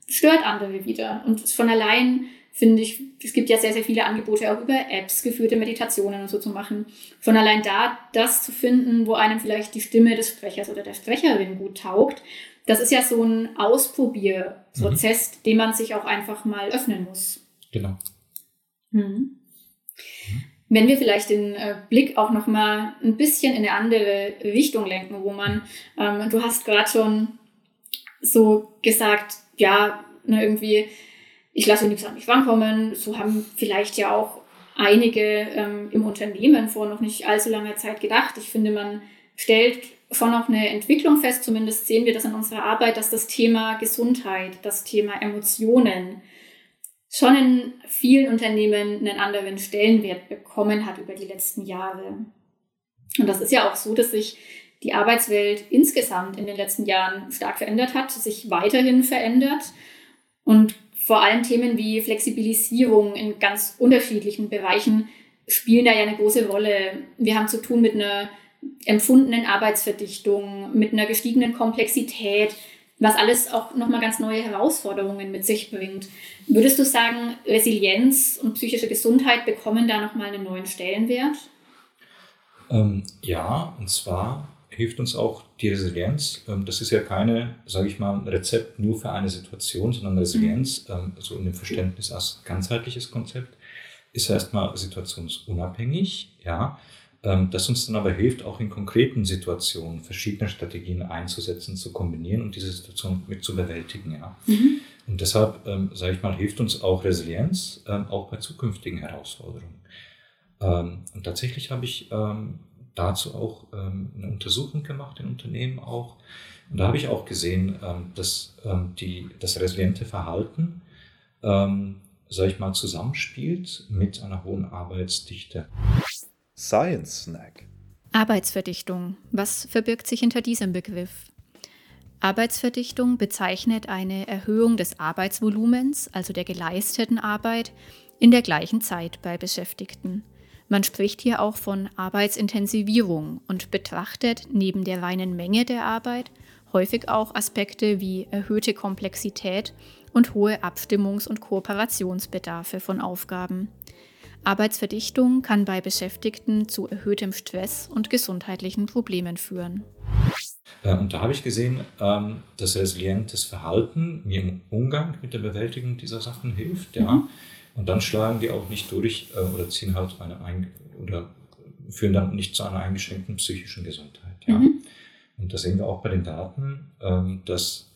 stört andere wieder. Und von allein finde ich, es gibt ja sehr, sehr viele Angebote auch über Apps, geführte Meditationen und so zu machen. Von allein da das zu finden, wo einem vielleicht die Stimme des Sprechers oder der Sprecherin gut taugt das ist ja so ein Ausprobierprozess, mhm. dem man sich auch einfach mal öffnen muss. Genau. Mhm. Wenn wir vielleicht den äh, Blick auch noch mal ein bisschen in eine andere Richtung lenken, wo man, ähm, du hast gerade schon so gesagt, ja, ne, irgendwie, ich lasse nichts an mich rankommen. So haben vielleicht ja auch einige ähm, im Unternehmen vor noch nicht allzu langer Zeit gedacht. Ich finde, man stellt schon auch eine Entwicklung fest, zumindest sehen wir das in unserer Arbeit, dass das Thema Gesundheit, das Thema Emotionen schon in vielen Unternehmen einen anderen Stellenwert bekommen hat über die letzten Jahre. Und das ist ja auch so, dass sich die Arbeitswelt insgesamt in den letzten Jahren stark verändert hat, sich weiterhin verändert und vor allem Themen wie Flexibilisierung in ganz unterschiedlichen Bereichen spielen da ja eine große Rolle. Wir haben zu tun mit einer empfundenen Arbeitsverdichtung, mit einer gestiegenen Komplexität, was alles auch nochmal ganz neue Herausforderungen mit sich bringt. Würdest du sagen, Resilienz und psychische Gesundheit bekommen da nochmal einen neuen Stellenwert? Ähm, ja, und zwar hilft uns auch die Resilienz. Ähm, das ist ja keine, sage ich mal, Rezept nur für eine Situation, sondern Resilienz, mhm. ähm, so in dem Verständnis als ganzheitliches Konzept, ist erstmal situationsunabhängig, ja. Ähm, das uns dann aber hilft, auch in konkreten Situationen verschiedene Strategien einzusetzen, zu kombinieren und diese Situation mit zu bewältigen. Ja. Mhm. Und deshalb, sage ich mal, hilft uns auch Resilienz, auch bei zukünftigen Herausforderungen. Und tatsächlich habe ich dazu auch ähm, eine Untersuchung gemacht in Unternehmen auch. Und da habe ich auch gesehen, dass die, das resiliente Verhalten, sage ich mal, zusammenspielt mit einer hohen Arbeitsdichte. Science Snack. Arbeitsverdichtung. Was verbirgt sich hinter diesem Begriff? Arbeitsverdichtung bezeichnet eine Erhöhung des Arbeitsvolumens, also der geleisteten Arbeit, in der gleichen Zeit bei Beschäftigten. Man spricht hier auch von Arbeitsintensivierung und betrachtet neben der reinen Menge der Arbeit häufig auch Aspekte wie erhöhte Komplexität und hohe Abstimmungs- und Kooperationsbedarfe von Aufgaben. Arbeitsverdichtung kann bei Beschäftigten zu erhöhtem Stress und gesundheitlichen Problemen führen. Äh, und da habe ich gesehen, ähm, dass resilientes Verhalten mir im Umgang mit der Bewältigung dieser Sachen hilft. Ja. Mhm. Und dann schlagen die auch nicht durch äh, oder ziehen halt eine ein oder führen dann nicht zu einer eingeschränkten psychischen Gesundheit. Ja. Mhm. Und da sehen wir auch bei den Daten, ähm, dass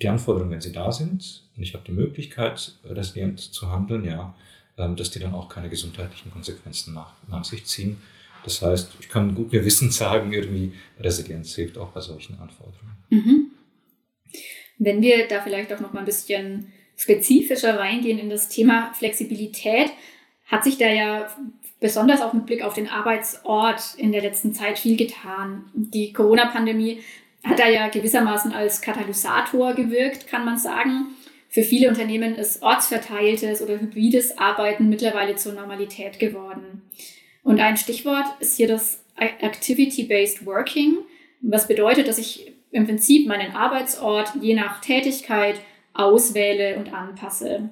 die Anforderungen, wenn sie da sind, und ich habe die Möglichkeit, resilient zu handeln, ja, ähm, dass die dann auch keine gesundheitlichen Konsequenzen nach, nach sich ziehen. Das heißt, ich kann gut mir Wissen [laughs] sagen, irgendwie Resilienz hilft auch bei solchen Anforderungen. Mhm. Wenn wir da vielleicht auch noch mal ein bisschen spezifischer reingehen in das Thema Flexibilität, hat sich da ja besonders auch mit Blick auf den Arbeitsort in der letzten Zeit viel getan. Die Corona-Pandemie hat da ja gewissermaßen als Katalysator gewirkt, kann man sagen. Für viele Unternehmen ist ortsverteiltes oder hybrides Arbeiten mittlerweile zur Normalität geworden. Und ein Stichwort ist hier das Activity-Based Working, was bedeutet, dass ich im Prinzip meinen Arbeitsort je nach Tätigkeit auswähle und anpasse.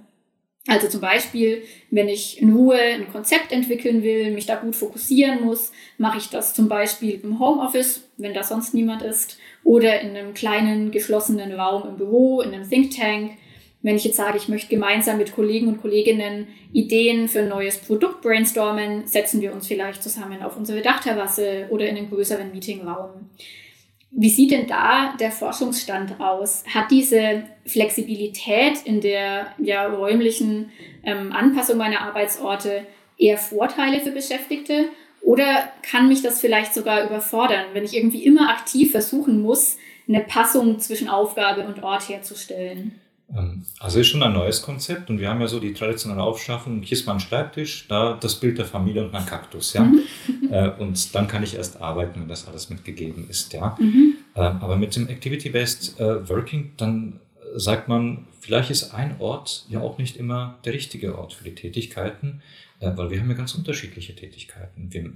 Also zum Beispiel, wenn ich in Ruhe ein Konzept entwickeln will, mich da gut fokussieren muss, mache ich das zum Beispiel im Homeoffice, wenn da sonst niemand ist, oder in einem kleinen geschlossenen Raum im Büro, in einem Think Tank. Wenn ich jetzt sage, ich möchte gemeinsam mit Kollegen und Kolleginnen Ideen für ein neues Produkt brainstormen, setzen wir uns vielleicht zusammen auf unsere Dachterrasse oder in einen größeren Meetingraum. Wie sieht denn da der Forschungsstand aus? Hat diese Flexibilität in der ja, räumlichen ähm, Anpassung meiner Arbeitsorte eher Vorteile für Beschäftigte? Oder kann mich das vielleicht sogar überfordern, wenn ich irgendwie immer aktiv versuchen muss, eine Passung zwischen Aufgabe und Ort herzustellen? Ähm, also ist schon ein neues Konzept und wir haben ja so die traditionelle Aufschaffung, hier ist mein Schreibtisch, da das Bild der Familie und mein Kaktus, ja. Mhm. Äh, und dann kann ich erst arbeiten, wenn das alles mitgegeben ist, ja. Mhm. Ähm, aber mit dem Activity-Based äh, Working, dann sagt man, vielleicht ist ein Ort ja auch nicht immer der richtige Ort für die Tätigkeiten, äh, weil wir haben ja ganz unterschiedliche Tätigkeiten. Wir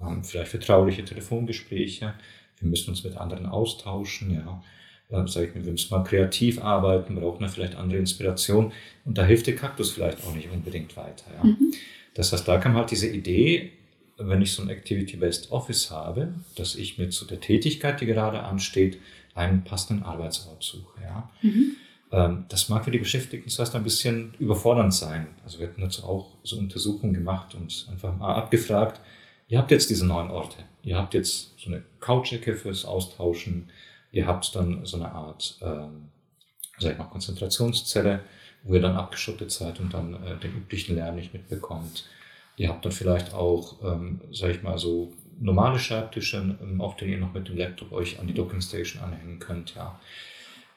haben vielleicht vertrauliche Telefongespräche, wir müssen uns mit anderen austauschen, ja äh, sag ich mir, wir müssen mal kreativ arbeiten, brauchen wir vielleicht andere Inspiration. Und da hilft der Kaktus vielleicht auch nicht unbedingt weiter. Ja. Mhm. Das heißt, da kam halt diese Idee, wenn ich so ein Activity-Based Office habe, dass ich mir zu der Tätigkeit, die gerade ansteht, einen passenden Arbeitsort suche. Ja. Mhm. Ähm, das mag für die Beschäftigten zuerst ein bisschen überfordernd sein. Also wir hatten dazu auch so Untersuchungen gemacht und einfach mal abgefragt, ihr habt jetzt diese neuen Orte. Ihr habt jetzt so eine Couch-Ecke fürs Austauschen, Ihr habt dann so eine Art, ähm, sag ich mal, Konzentrationszelle, wo ihr dann abgeschottet seid und dann äh, den üblichen Lärm nicht mitbekommt. Ihr habt dann vielleicht auch, ähm, sag ich mal, so normale Schreibtische, ähm, auf denen ihr noch mit dem Laptop euch an die Dockingstation anhängen könnt, ja.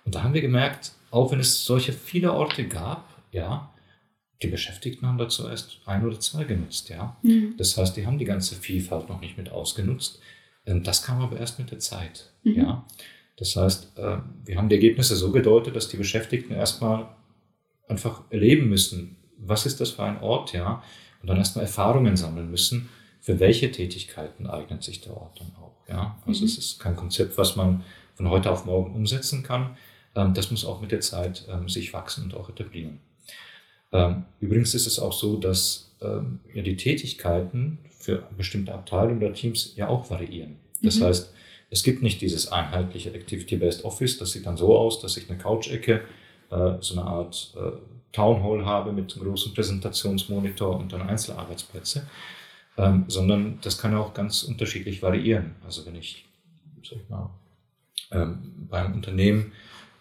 Und da haben wir gemerkt, auch wenn es solche viele Orte gab, ja, die Beschäftigten haben dazu erst ein oder zwei genutzt, ja. Mhm. Das heißt, die haben die ganze Vielfalt noch nicht mit ausgenutzt. Ähm, das kam aber erst mit der Zeit, mhm. ja. Das heißt, äh, wir haben die Ergebnisse so gedeutet, dass die Beschäftigten erstmal einfach erleben müssen, was ist das für ein Ort, ja, und dann erstmal Erfahrungen sammeln müssen, für welche Tätigkeiten eignet sich der Ort dann auch, ja. Also mhm. es ist kein Konzept, was man von heute auf morgen umsetzen kann. Ähm, das muss auch mit der Zeit ähm, sich wachsen und auch etablieren. Ähm, übrigens ist es auch so, dass ja die Tätigkeiten für bestimmte Abteilungen oder Teams ja auch variieren. Das mhm. heißt, es gibt nicht dieses einheitliche Activity-Based Office. Das sieht dann so aus, dass ich eine Couch-Ecke, äh, so eine Art äh, Town Hall habe mit einem großen Präsentationsmonitor und dann Einzelarbeitsplätze. Ähm, sondern das kann auch ganz unterschiedlich variieren. Also wenn ich, sag ich mal, ähm, beim Unternehmen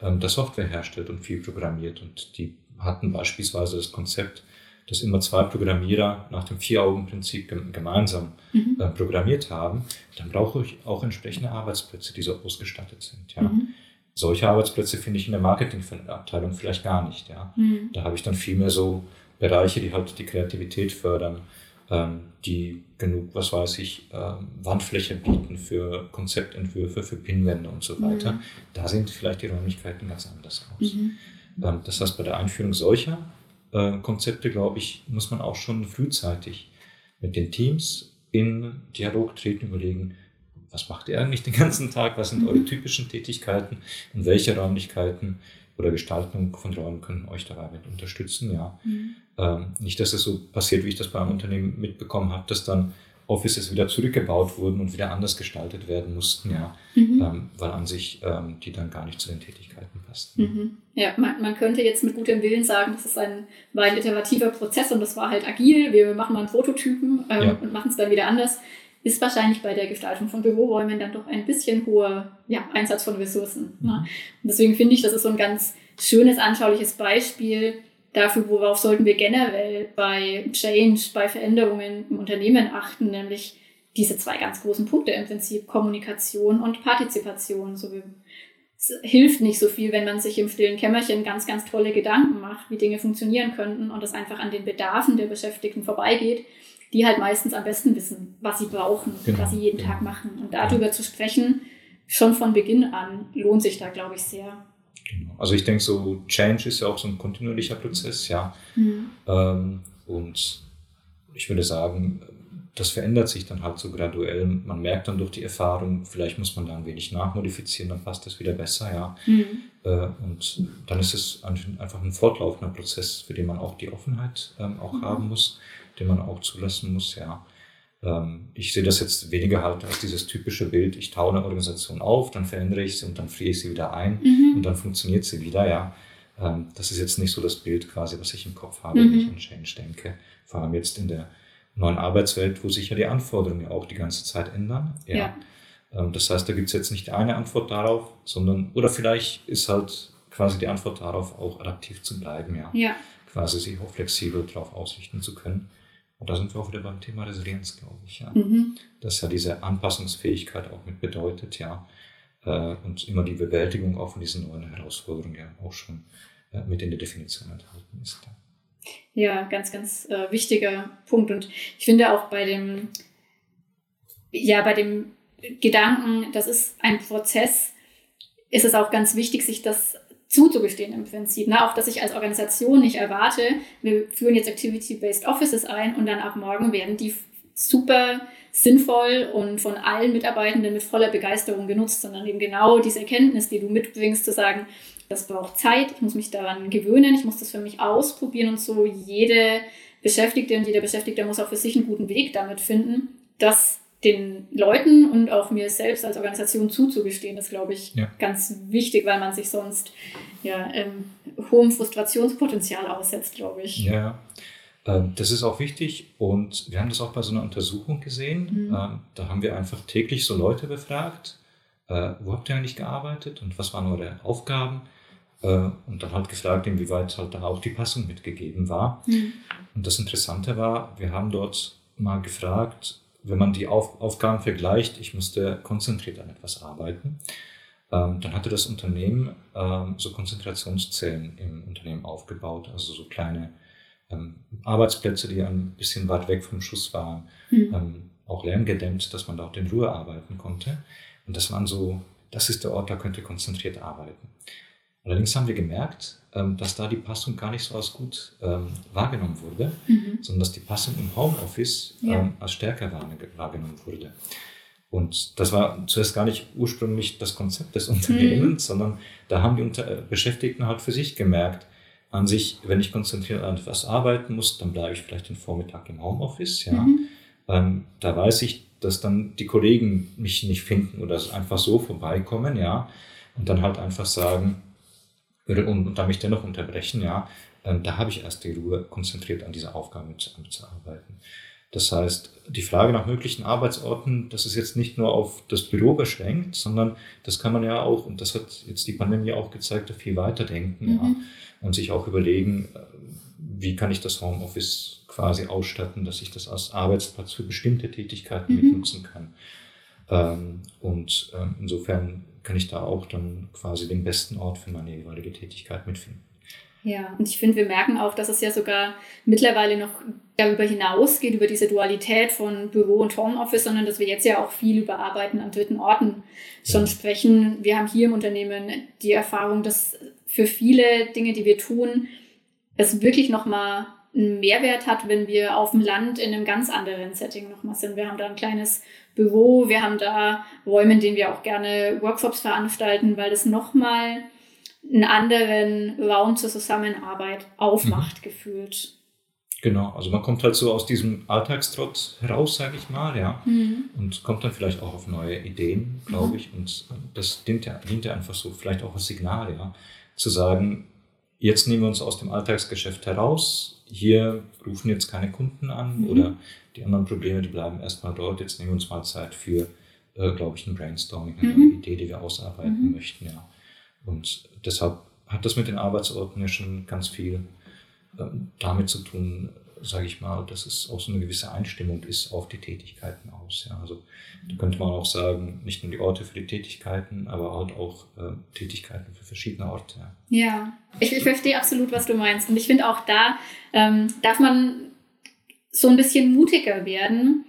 ähm, das Software herstellt und viel programmiert und die hatten beispielsweise das Konzept, dass immer zwei Programmierer nach dem Vier-Augen-Prinzip gemeinsam mhm. äh, programmiert haben, dann brauche ich auch entsprechende Arbeitsplätze, die so ausgestattet sind. Ja. Mhm. Solche Arbeitsplätze finde ich in der Marketingabteilung vielleicht gar nicht. Ja. Mhm. Da habe ich dann viel mehr so Bereiche, die halt die Kreativität fördern, ähm, die genug, was weiß ich, ähm, Wandfläche bieten für Konzeptentwürfe, für Pinwände und so weiter. Mhm. Da sehen vielleicht die Räumlichkeiten ganz anders aus. Mhm. Ähm, das heißt, bei der Einführung solcher äh, Konzepte, glaube ich, muss man auch schon frühzeitig mit den Teams in Dialog treten, überlegen, was macht ihr eigentlich den ganzen Tag, was sind eure mhm. typischen Tätigkeiten und welche Räumlichkeiten oder Gestaltung von Räumen können euch dabei mit unterstützen. Ja. Mhm. Ähm, nicht, dass es so passiert, wie ich das beim Unternehmen mitbekommen habe, dass dann Offices wieder zurückgebaut wurden und wieder anders gestaltet werden mussten, ja, mhm. ähm, weil an sich ähm, die dann gar nicht zu den Tätigkeiten passten. Mhm. Ja, man, man, könnte jetzt mit gutem Willen sagen, das ist ein, war ein iterativer Prozess und das war halt agil, wir machen mal einen Prototypen ähm, ja. und machen es dann wieder anders. Ist wahrscheinlich bei der Gestaltung von Büroräumen dann doch ein bisschen hoher ja, Einsatz von Ressourcen. Ne? Mhm. Ne? Und deswegen finde ich, das ist so ein ganz schönes, anschauliches Beispiel, dafür, worauf sollten wir generell bei Change, bei Veränderungen im Unternehmen achten, nämlich diese zwei ganz großen Punkte im Prinzip, Kommunikation und Partizipation. So wie, es hilft nicht so viel, wenn man sich im stillen Kämmerchen ganz, ganz tolle Gedanken macht, wie Dinge funktionieren könnten und es einfach an den Bedarfen der Beschäftigten vorbeigeht, die halt meistens am besten wissen, was sie brauchen, genau. was sie jeden Tag machen. Und darüber zu sprechen, schon von Beginn an, lohnt sich da, glaube ich, sehr. Genau. Also ich denke, so Change ist ja auch so ein kontinuierlicher Prozess, ja. Mhm. Ähm, und ich würde sagen, das verändert sich dann halt so graduell. Man merkt dann durch die Erfahrung, vielleicht muss man da ein wenig nachmodifizieren, dann passt das wieder besser, ja. Mhm. Äh, und dann ist es einfach ein fortlaufender Prozess, für den man auch die Offenheit ähm, auch mhm. haben muss, den man auch zulassen muss, ja. Ähm, ich sehe das jetzt weniger halt als dieses typische Bild, ich taue eine Organisation auf, dann verändere ich sie und dann friere ich sie wieder ein mhm. und dann funktioniert sie wieder, ja. Ähm, das ist jetzt nicht so das Bild quasi, was ich im Kopf habe, mhm. wenn ich an Change denke. Vor allem jetzt in der neuen Arbeitswelt, wo sich ja die Anforderungen ja auch die ganze Zeit ändern. Ja. ja. Ähm, das heißt, da gibt es jetzt nicht eine Antwort darauf, sondern, oder vielleicht ist halt quasi die Antwort darauf, auch adaptiv zu bleiben, ja. ja. Quasi sich auch flexibel darauf ausrichten zu können. Und da sind wir auch wieder beim Thema Resilienz, glaube ich. Ja. Mhm. Dass ja diese Anpassungsfähigkeit auch mit bedeutet, ja. Äh, und immer die Bewältigung auch von diesen neuen Herausforderungen ja auch schon äh, mit in der Definition enthalten ist. Ja, ganz, ganz äh, wichtiger Punkt. Und ich finde auch bei dem, ja, bei dem Gedanken, das ist ein Prozess, ist es auch ganz wichtig, sich das zuzugestehen im Prinzip. Ne? Auch, dass ich als Organisation nicht erwarte, wir führen jetzt Activity-Based Offices ein und dann ab morgen werden die super sinnvoll und von allen Mitarbeitenden mit voller Begeisterung genutzt, sondern eben genau diese Erkenntnis, die du mitbringst, zu sagen, das braucht Zeit, ich muss mich daran gewöhnen, ich muss das für mich ausprobieren und so jede Beschäftigte und jeder Beschäftigte muss auch für sich einen guten Weg damit finden, dass den Leuten und auch mir selbst als Organisation zuzugestehen, ist, glaube ich, ja. ganz wichtig, weil man sich sonst ja, ähm, hohem Frustrationspotenzial aussetzt, glaube ich. Ja, ähm, das ist auch wichtig und wir haben das auch bei so einer Untersuchung gesehen. Mhm. Ähm, da haben wir einfach täglich so Leute befragt, äh, wo habt ihr eigentlich gearbeitet und was waren eure Aufgaben? Äh, und dann halt gefragt, inwieweit halt da auch die Passung mitgegeben war. Mhm. Und das Interessante war, wir haben dort mal gefragt, wenn man die Auf Aufgaben vergleicht, ich musste konzentriert an etwas arbeiten, ähm, dann hatte das Unternehmen ähm, so Konzentrationszellen im Unternehmen aufgebaut, also so kleine ähm, Arbeitsplätze, die ein bisschen weit weg vom Schuss waren, mhm. auch lärmgedämmt, dass man da auch in Ruhe arbeiten konnte. Und das waren so, das ist der Ort, da könnt ihr konzentriert arbeiten. Allerdings haben wir gemerkt, ähm, dass da die Passung gar nicht so als gut ähm, wahrgenommen wurde, mhm. sondern dass die Passung im Homeoffice ja. ähm, als stärker wahrgenommen wurde. Und das war zuerst gar nicht ursprünglich das Konzept des Unternehmens, mhm. sondern da haben die Unter äh, Beschäftigten halt für sich gemerkt, an sich, wenn ich konzentriert an etwas arbeiten muss, dann bleibe ich vielleicht den Vormittag im Homeoffice. Ja. Mhm. Ähm, da weiß ich, dass dann die Kollegen mich nicht finden oder einfach so vorbeikommen, ja, und dann halt einfach sagen, und, und da mich dennoch unterbrechen, ja, ähm, da habe ich erst die Ruhe, konzentriert an dieser Aufgabe mitzuarbeiten. Das heißt, die Frage nach möglichen Arbeitsorten, das ist jetzt nicht nur auf das Büro beschränkt, sondern das kann man ja auch, und das hat jetzt die Pandemie auch gezeigt, viel weiter denken mhm. ja, und sich auch überlegen, äh, wie kann ich das Homeoffice quasi ausstatten, dass ich das als Arbeitsplatz für bestimmte Tätigkeiten mhm. mitnutzen kann. Ähm, und ähm, insofern kann ich da auch dann quasi den besten Ort für meine jeweilige Tätigkeit mitfinden. Ja, und ich finde, wir merken auch, dass es ja sogar mittlerweile noch darüber hinausgeht, über diese Dualität von Büro und Homeoffice, sondern dass wir jetzt ja auch viel über Arbeiten an dritten Orten schon ja. sprechen. Wir haben hier im Unternehmen die Erfahrung, dass für viele Dinge, die wir tun, es wirklich nochmal einen Mehrwert hat, wenn wir auf dem Land in einem ganz anderen Setting nochmal sind. Wir haben da ein kleines Büro. Wir haben da Räume, in denen wir auch gerne Workshops veranstalten, weil es nochmal einen anderen Raum zur Zusammenarbeit aufmacht, mhm. gefühlt. Genau, also man kommt halt so aus diesem Alltagstrott heraus, sage ich mal, ja, mhm. und kommt dann vielleicht auch auf neue Ideen, glaube mhm. ich. Und das dient ja, dient ja einfach so vielleicht auch als Signal, ja, zu sagen, jetzt nehmen wir uns aus dem Alltagsgeschäft heraus, hier rufen jetzt keine Kunden an mhm. oder die anderen Probleme, die bleiben erstmal dort, jetzt nehmen wir uns mal Zeit für, äh, glaube ich, ein Brainstorming, eine mhm. Idee, die wir ausarbeiten mhm. möchten, ja. Und deshalb hat das mit den Arbeitsorten ja schon ganz viel ähm, damit zu tun, sage ich mal, dass es auch so eine gewisse Einstimmung ist auf die Tätigkeiten aus. Ja. Also da könnte man auch sagen, nicht nur die Orte für die Tätigkeiten, aber halt auch äh, Tätigkeiten für verschiedene Orte. Ja. Ich, ich verstehe absolut, was du meinst. Und ich finde auch da ähm, darf man so ein bisschen mutiger werden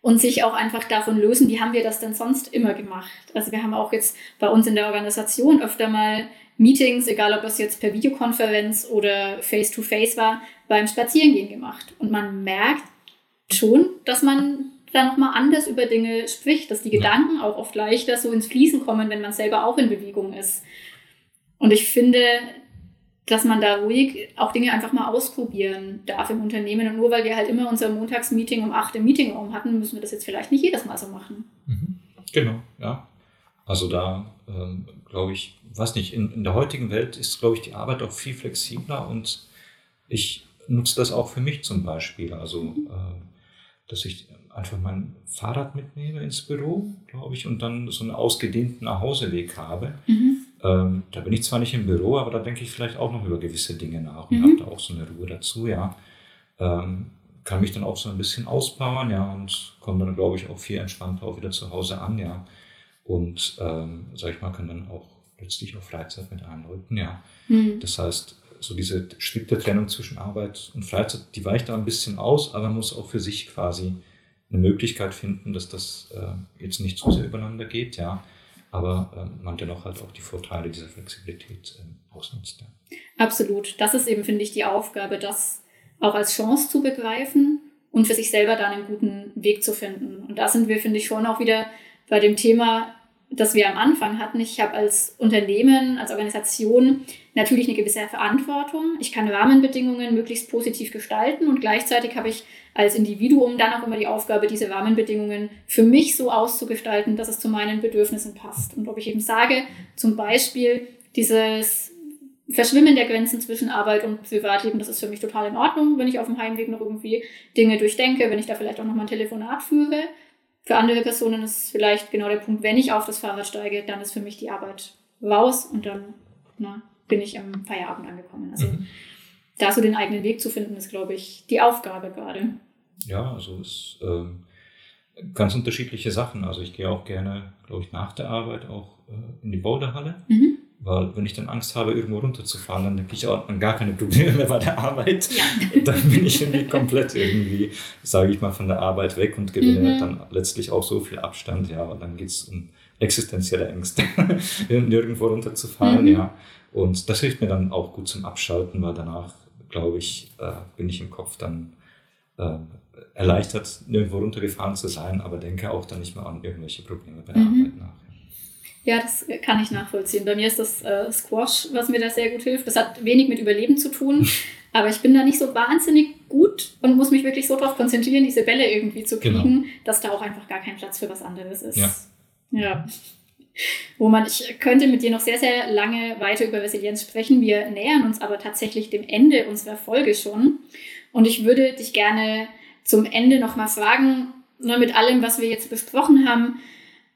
und sich auch einfach davon lösen, wie haben wir das denn sonst immer gemacht. Also wir haben auch jetzt bei uns in der Organisation öfter mal Meetings, egal ob das jetzt per Videokonferenz oder face-to-face -face war, beim Spazierengehen gemacht. Und man merkt schon, dass man da nochmal anders über Dinge spricht, dass die Gedanken auch oft leichter so ins Fließen kommen, wenn man selber auch in Bewegung ist. Und ich finde, dass man da ruhig auch Dinge einfach mal ausprobieren darf im Unternehmen. Und nur weil wir halt immer unser Montagsmeeting um 8 im Meetingraum hatten, müssen wir das jetzt vielleicht nicht jedes Mal so machen. Mhm. Genau, ja. Also da ähm, glaube ich, weiß nicht, in, in der heutigen Welt ist, glaube ich, die Arbeit auch viel flexibler und ich nutze das auch für mich zum Beispiel. Also, äh, dass ich einfach mein Fahrrad mitnehme ins Büro, glaube ich, und dann so einen ausgedehnten Nachhauseweg habe. Mhm. Ähm, da bin ich zwar nicht im Büro, aber da denke ich vielleicht auch noch über gewisse Dinge nach und mhm. habe da auch so eine Ruhe dazu, ja. Ähm, kann mich dann auch so ein bisschen auspowern, ja, und komme dann, glaube ich, auch viel entspannter auch wieder zu Hause an, ja und, ähm, sag ich mal, kann dann auch letztlich auch Freizeit mit einläuten, ja. Mhm. Das heißt, so diese strikte Trennung zwischen Arbeit und Freizeit, die weicht da ein bisschen aus, aber man muss auch für sich quasi eine Möglichkeit finden, dass das äh, jetzt nicht zu sehr übereinander geht, ja. Aber ähm, man dennoch halt auch die Vorteile dieser Flexibilität äh, ausnutzt. Ja. Absolut. Das ist eben, finde ich, die Aufgabe, das auch als Chance zu begreifen und für sich selber dann einen guten Weg zu finden. Und da sind wir, finde ich, schon auch wieder bei dem Thema, das wir am Anfang hatten. Ich habe als Unternehmen, als Organisation natürlich eine gewisse Verantwortung. Ich kann Rahmenbedingungen möglichst positiv gestalten und gleichzeitig habe ich als Individuum dann auch immer die Aufgabe, diese Rahmenbedingungen für mich so auszugestalten, dass es zu meinen Bedürfnissen passt. Und ob ich eben sage, zum Beispiel dieses Verschwimmen der Grenzen zwischen Arbeit und Privatleben, das ist für mich total in Ordnung, wenn ich auf dem Heimweg noch irgendwie Dinge durchdenke, wenn ich da vielleicht auch noch mal ein Telefonat führe. Für andere Personen ist es vielleicht genau der Punkt, wenn ich auf das Fahrrad steige, dann ist für mich die Arbeit raus und dann na, bin ich am Feierabend angekommen. Also mhm. da so den eigenen Weg zu finden, ist, glaube ich, die Aufgabe gerade. Ja, also es ähm, ganz unterschiedliche Sachen. Also ich gehe auch gerne, glaube ich, nach der Arbeit auch äh, in die Boulderhalle. Mhm. Weil wenn ich dann Angst habe, irgendwo runterzufahren, dann denke ich, oh, dann gar keine Probleme mehr bei der Arbeit. Ja. [laughs] Dann bin ich irgendwie komplett irgendwie, sage ich mal, von der Arbeit weg und gewinne mhm. dann letztlich auch so viel Abstand. Ja, und dann geht es um existenzielle Ängste, [laughs] nirgendwo runterzufahren. Mhm. Ja, und das hilft mir dann auch gut zum Abschalten, weil danach, glaube ich, äh, bin ich im Kopf dann äh, erleichtert, nirgendwo runtergefahren zu sein, aber denke auch dann nicht mehr an irgendwelche Probleme bei der mhm. Arbeit nach. Ja, das kann ich nachvollziehen. Bei mir ist das äh, Squash, was mir da sehr gut hilft. Das hat wenig mit Überleben zu tun, [laughs] aber ich bin da nicht so wahnsinnig gut und muss mich wirklich so darauf konzentrieren, diese Bälle irgendwie zu kriegen, genau. dass da auch einfach gar kein Platz für was anderes ist. Ja. ja. Wo man, ich könnte mit dir noch sehr, sehr lange weiter über Resilienz sprechen. Wir nähern uns aber tatsächlich dem Ende unserer Folge schon. Und ich würde dich gerne zum Ende nochmal fragen, ne, mit allem, was wir jetzt besprochen haben,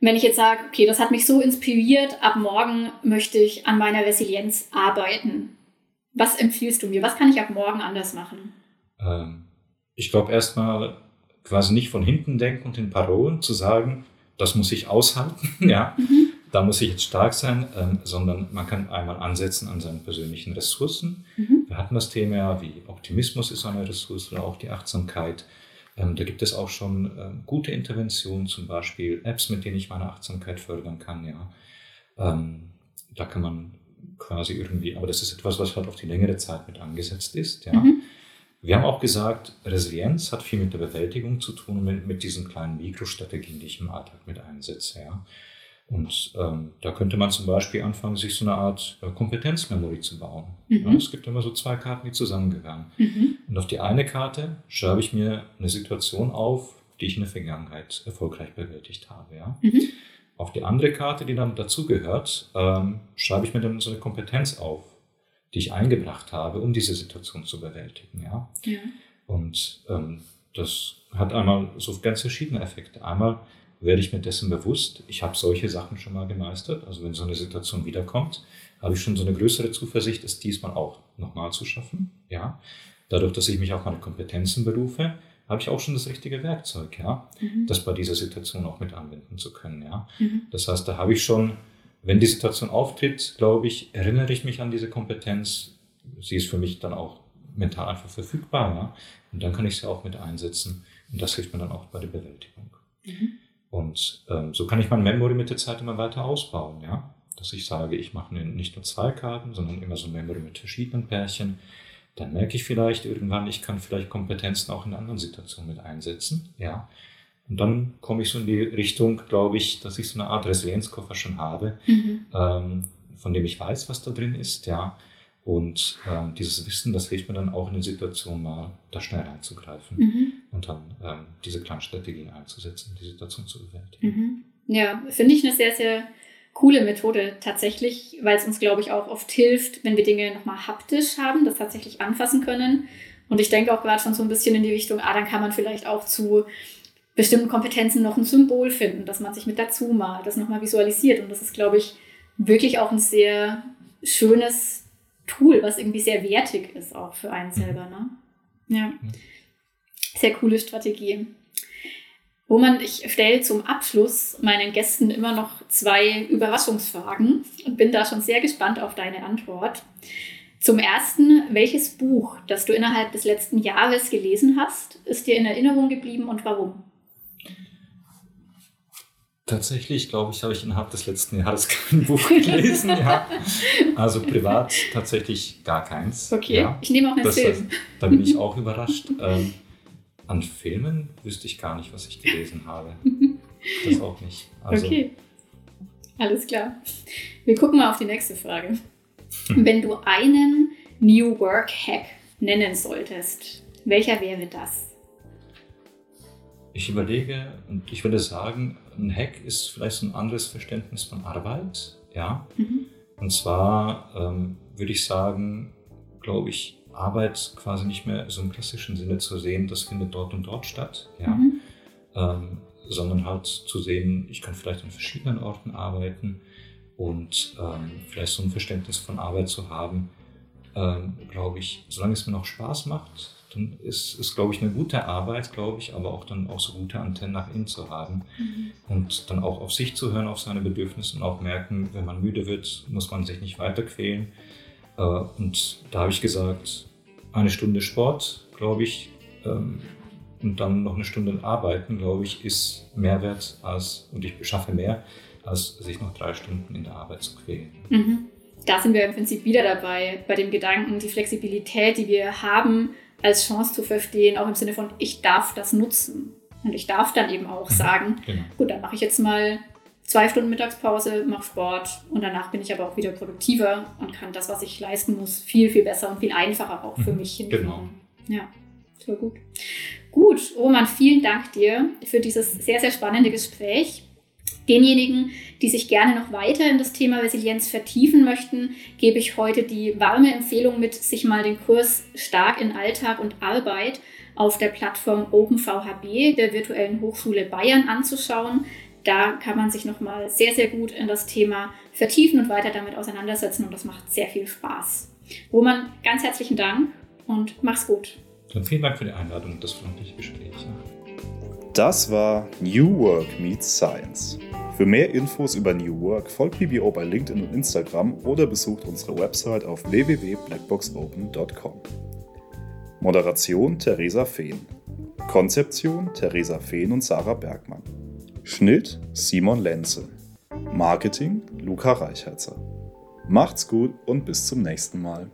wenn ich jetzt sage, okay, das hat mich so inspiriert, ab morgen möchte ich an meiner Resilienz arbeiten. Was empfiehlst du mir? Was kann ich ab morgen anders machen? Ähm, ich glaube erstmal quasi nicht von hinten denken und in Parolen zu sagen, das muss ich aushalten, [laughs] ja, mhm. da muss ich jetzt stark sein, ähm, sondern man kann einmal ansetzen an seinen persönlichen Ressourcen. Mhm. Wir hatten das Thema wie Optimismus ist eine Ressource oder auch die Achtsamkeit. Ähm, da gibt es auch schon ähm, gute Interventionen, zum Beispiel Apps, mit denen ich meine Achtsamkeit fördern kann. Ja. Ähm, da kann man quasi irgendwie, aber das ist etwas, was halt auf die längere Zeit mit angesetzt ist. Ja. Mhm. Wir haben auch gesagt, Resilienz hat viel mit der Bewältigung zu tun, mit, mit diesen kleinen Mikrostrategien, die ich im Alltag mit einsetze. Ja. Und ähm, da könnte man zum Beispiel anfangen, sich so eine Art äh, Kompetenzmemory zu bauen. Mhm. Ja, es gibt immer so zwei Karten, die zusammengehören. Mhm. Und Und auf die eine Karte schreibe ich mir eine Situation auf, die ich in der Vergangenheit erfolgreich bewältigt habe. Ja? Mhm. Auf die andere Karte, die dann dazugehört, ähm, schreibe ich mir dann so eine Kompetenz auf, die ich eingebracht habe, um diese Situation zu bewältigen. Ja? ja. Und ähm, das hat einmal so ganz verschiedene Effekte. Einmal werde ich mir dessen bewusst, ich habe solche Sachen schon mal gemeistert. Also wenn so eine Situation wiederkommt, habe ich schon so eine größere Zuversicht, es diesmal auch nochmal zu schaffen. Ja? Dadurch, dass ich mich auf meine Kompetenzen berufe, habe ich auch schon das richtige Werkzeug, ja, mhm. das bei dieser Situation auch mit anwenden zu können, ja. Mhm. Das heißt, da habe ich schon, wenn die Situation auftritt, glaube ich, erinnere ich mich an diese Kompetenz. Sie ist für mich dann auch mental einfach verfügbar, ja. Und dann kann ich sie auch mit einsetzen. Und das hilft mir dann auch bei der Bewältigung. Mhm. Und ähm, so kann ich mein Memory mit der Zeit immer weiter ausbauen, ja. Dass ich sage, ich mache nicht nur zwei Karten, sondern immer so ein Memory mit verschiedenen Pärchen dann merke ich vielleicht irgendwann, ich kann vielleicht Kompetenzen auch in anderen Situationen mit einsetzen, ja. Und dann komme ich so in die Richtung, glaube ich, dass ich so eine Art Resilienzkoffer schon habe, mhm. ähm, von dem ich weiß, was da drin ist, ja. Und ähm, dieses Wissen, das hilft mir dann auch in den Situationen mal, da schnell reinzugreifen mhm. Und dann ähm, diese kleinen Strategien einzusetzen, die Situation zu bewältigen. Mhm. Ja, finde ich eine sehr, sehr coole Methode tatsächlich, weil es uns, glaube ich, auch oft hilft, wenn wir Dinge nochmal haptisch haben, das tatsächlich anfassen können. Und ich denke auch gerade schon so ein bisschen in die Richtung, ah, dann kann man vielleicht auch zu bestimmten Kompetenzen noch ein Symbol finden, dass man sich mit dazu malt, das nochmal visualisiert. Und das ist, glaube ich, wirklich auch ein sehr schönes Tool, was irgendwie sehr wertig ist auch für einen selber. Ne? Ja. Sehr coole Strategie. Roman, ich stelle zum Abschluss meinen Gästen immer noch zwei Überraschungsfragen und bin da schon sehr gespannt auf deine Antwort. Zum ersten, welches Buch, das du innerhalb des letzten Jahres gelesen hast, ist dir in Erinnerung geblieben und warum? Tatsächlich, glaube ich, habe ich innerhalb des letzten Jahres [laughs] kein Buch gelesen. ja. Also privat tatsächlich gar keins. Okay, ja. ich nehme auch einen Film. Heißt, da bin ich auch überrascht. [laughs] Ähm, an Filmen wüsste ich gar nicht, was ich gelesen habe. [laughs] Das auch nicht. Also, okay, alles klar. Wir gucken mal auf die nächste Frage. Wenn du einen New Work Hack nennen solltest, welcher wäre das? Ich überlege und ich würde sagen, ein Hack ist vielleicht so ein anderes Verständnis von Arbeit. Ja. Mhm. Und zwar ähm, würde ich sagen, glaube ich, Arbeit quasi nicht mehr so im klassischen Sinne zu sehen, das findet dort und dort statt, ja. Mhm. Ähm, sondern halt zu sehen, ich kann vielleicht an verschiedenen Orten arbeiten und ähm, vielleicht so ein Verständnis von Arbeit zu haben, ähm, glaube ich, solange es mir noch Spaß macht, dann ist es, glaube ich, eine gute Arbeit, glaube ich, aber auch dann auch so gute Antennen nach innen zu haben mhm. und dann auch auf sich zu hören, auf seine Bedürfnisse und auch merken, wenn man müde wird, muss man sich nicht weiter quälen. Äh, und da habe ich gesagt, eine Stunde Sport, glaube ich, ähm, und dann noch eine Stunde arbeiten, glaube ich, ist mehr wert als, und ich schaffe mehr, als sich noch drei Stunden in der Arbeit zu quälen. Mhm. Da sind wir im Prinzip wieder dabei, bei dem Gedanken, die Flexibilität, die wir haben, als Chance zu verstehen, auch im Sinne von, ich darf das nutzen. Und ich darf dann eben auch mhm. sagen, genau. gut, dann mache ich jetzt mal zwei Stunden Mittagspause, mache Sport und danach bin ich aber auch wieder produktiver und kann das, was ich leisten muss, viel, viel besser und viel einfacher auch für mhm. mich hinbekommen. Genau. Ja, voll gut. Gut, Roman, vielen Dank dir für dieses sehr, sehr spannende Gespräch. Denjenigen, die sich gerne noch weiter in das Thema Resilienz vertiefen möchten, gebe ich heute die warme Empfehlung mit, sich mal den Kurs Stark in Alltag und Arbeit auf der Plattform OpenVHB der Virtuellen Hochschule Bayern anzuschauen da kann man sich nochmal sehr, sehr gut in das Thema vertiefen und weiter damit auseinandersetzen und das macht sehr viel Spaß. Roman, ganz herzlichen Dank und mach's gut. Dann vielen Dank für die Einladung und das freundliche Gespräch. Das war New Work Meets Science. Für mehr Infos über New Work folgt BBO bei LinkedIn und Instagram oder besucht unsere Website auf www.blackboxopen.com. Moderation Theresa Fehn. Konzeption Theresa Fehn und Sarah Bergmann. Schnitt Simon Lenze. Marketing Luca Reichherzer. Macht's gut und bis zum nächsten Mal.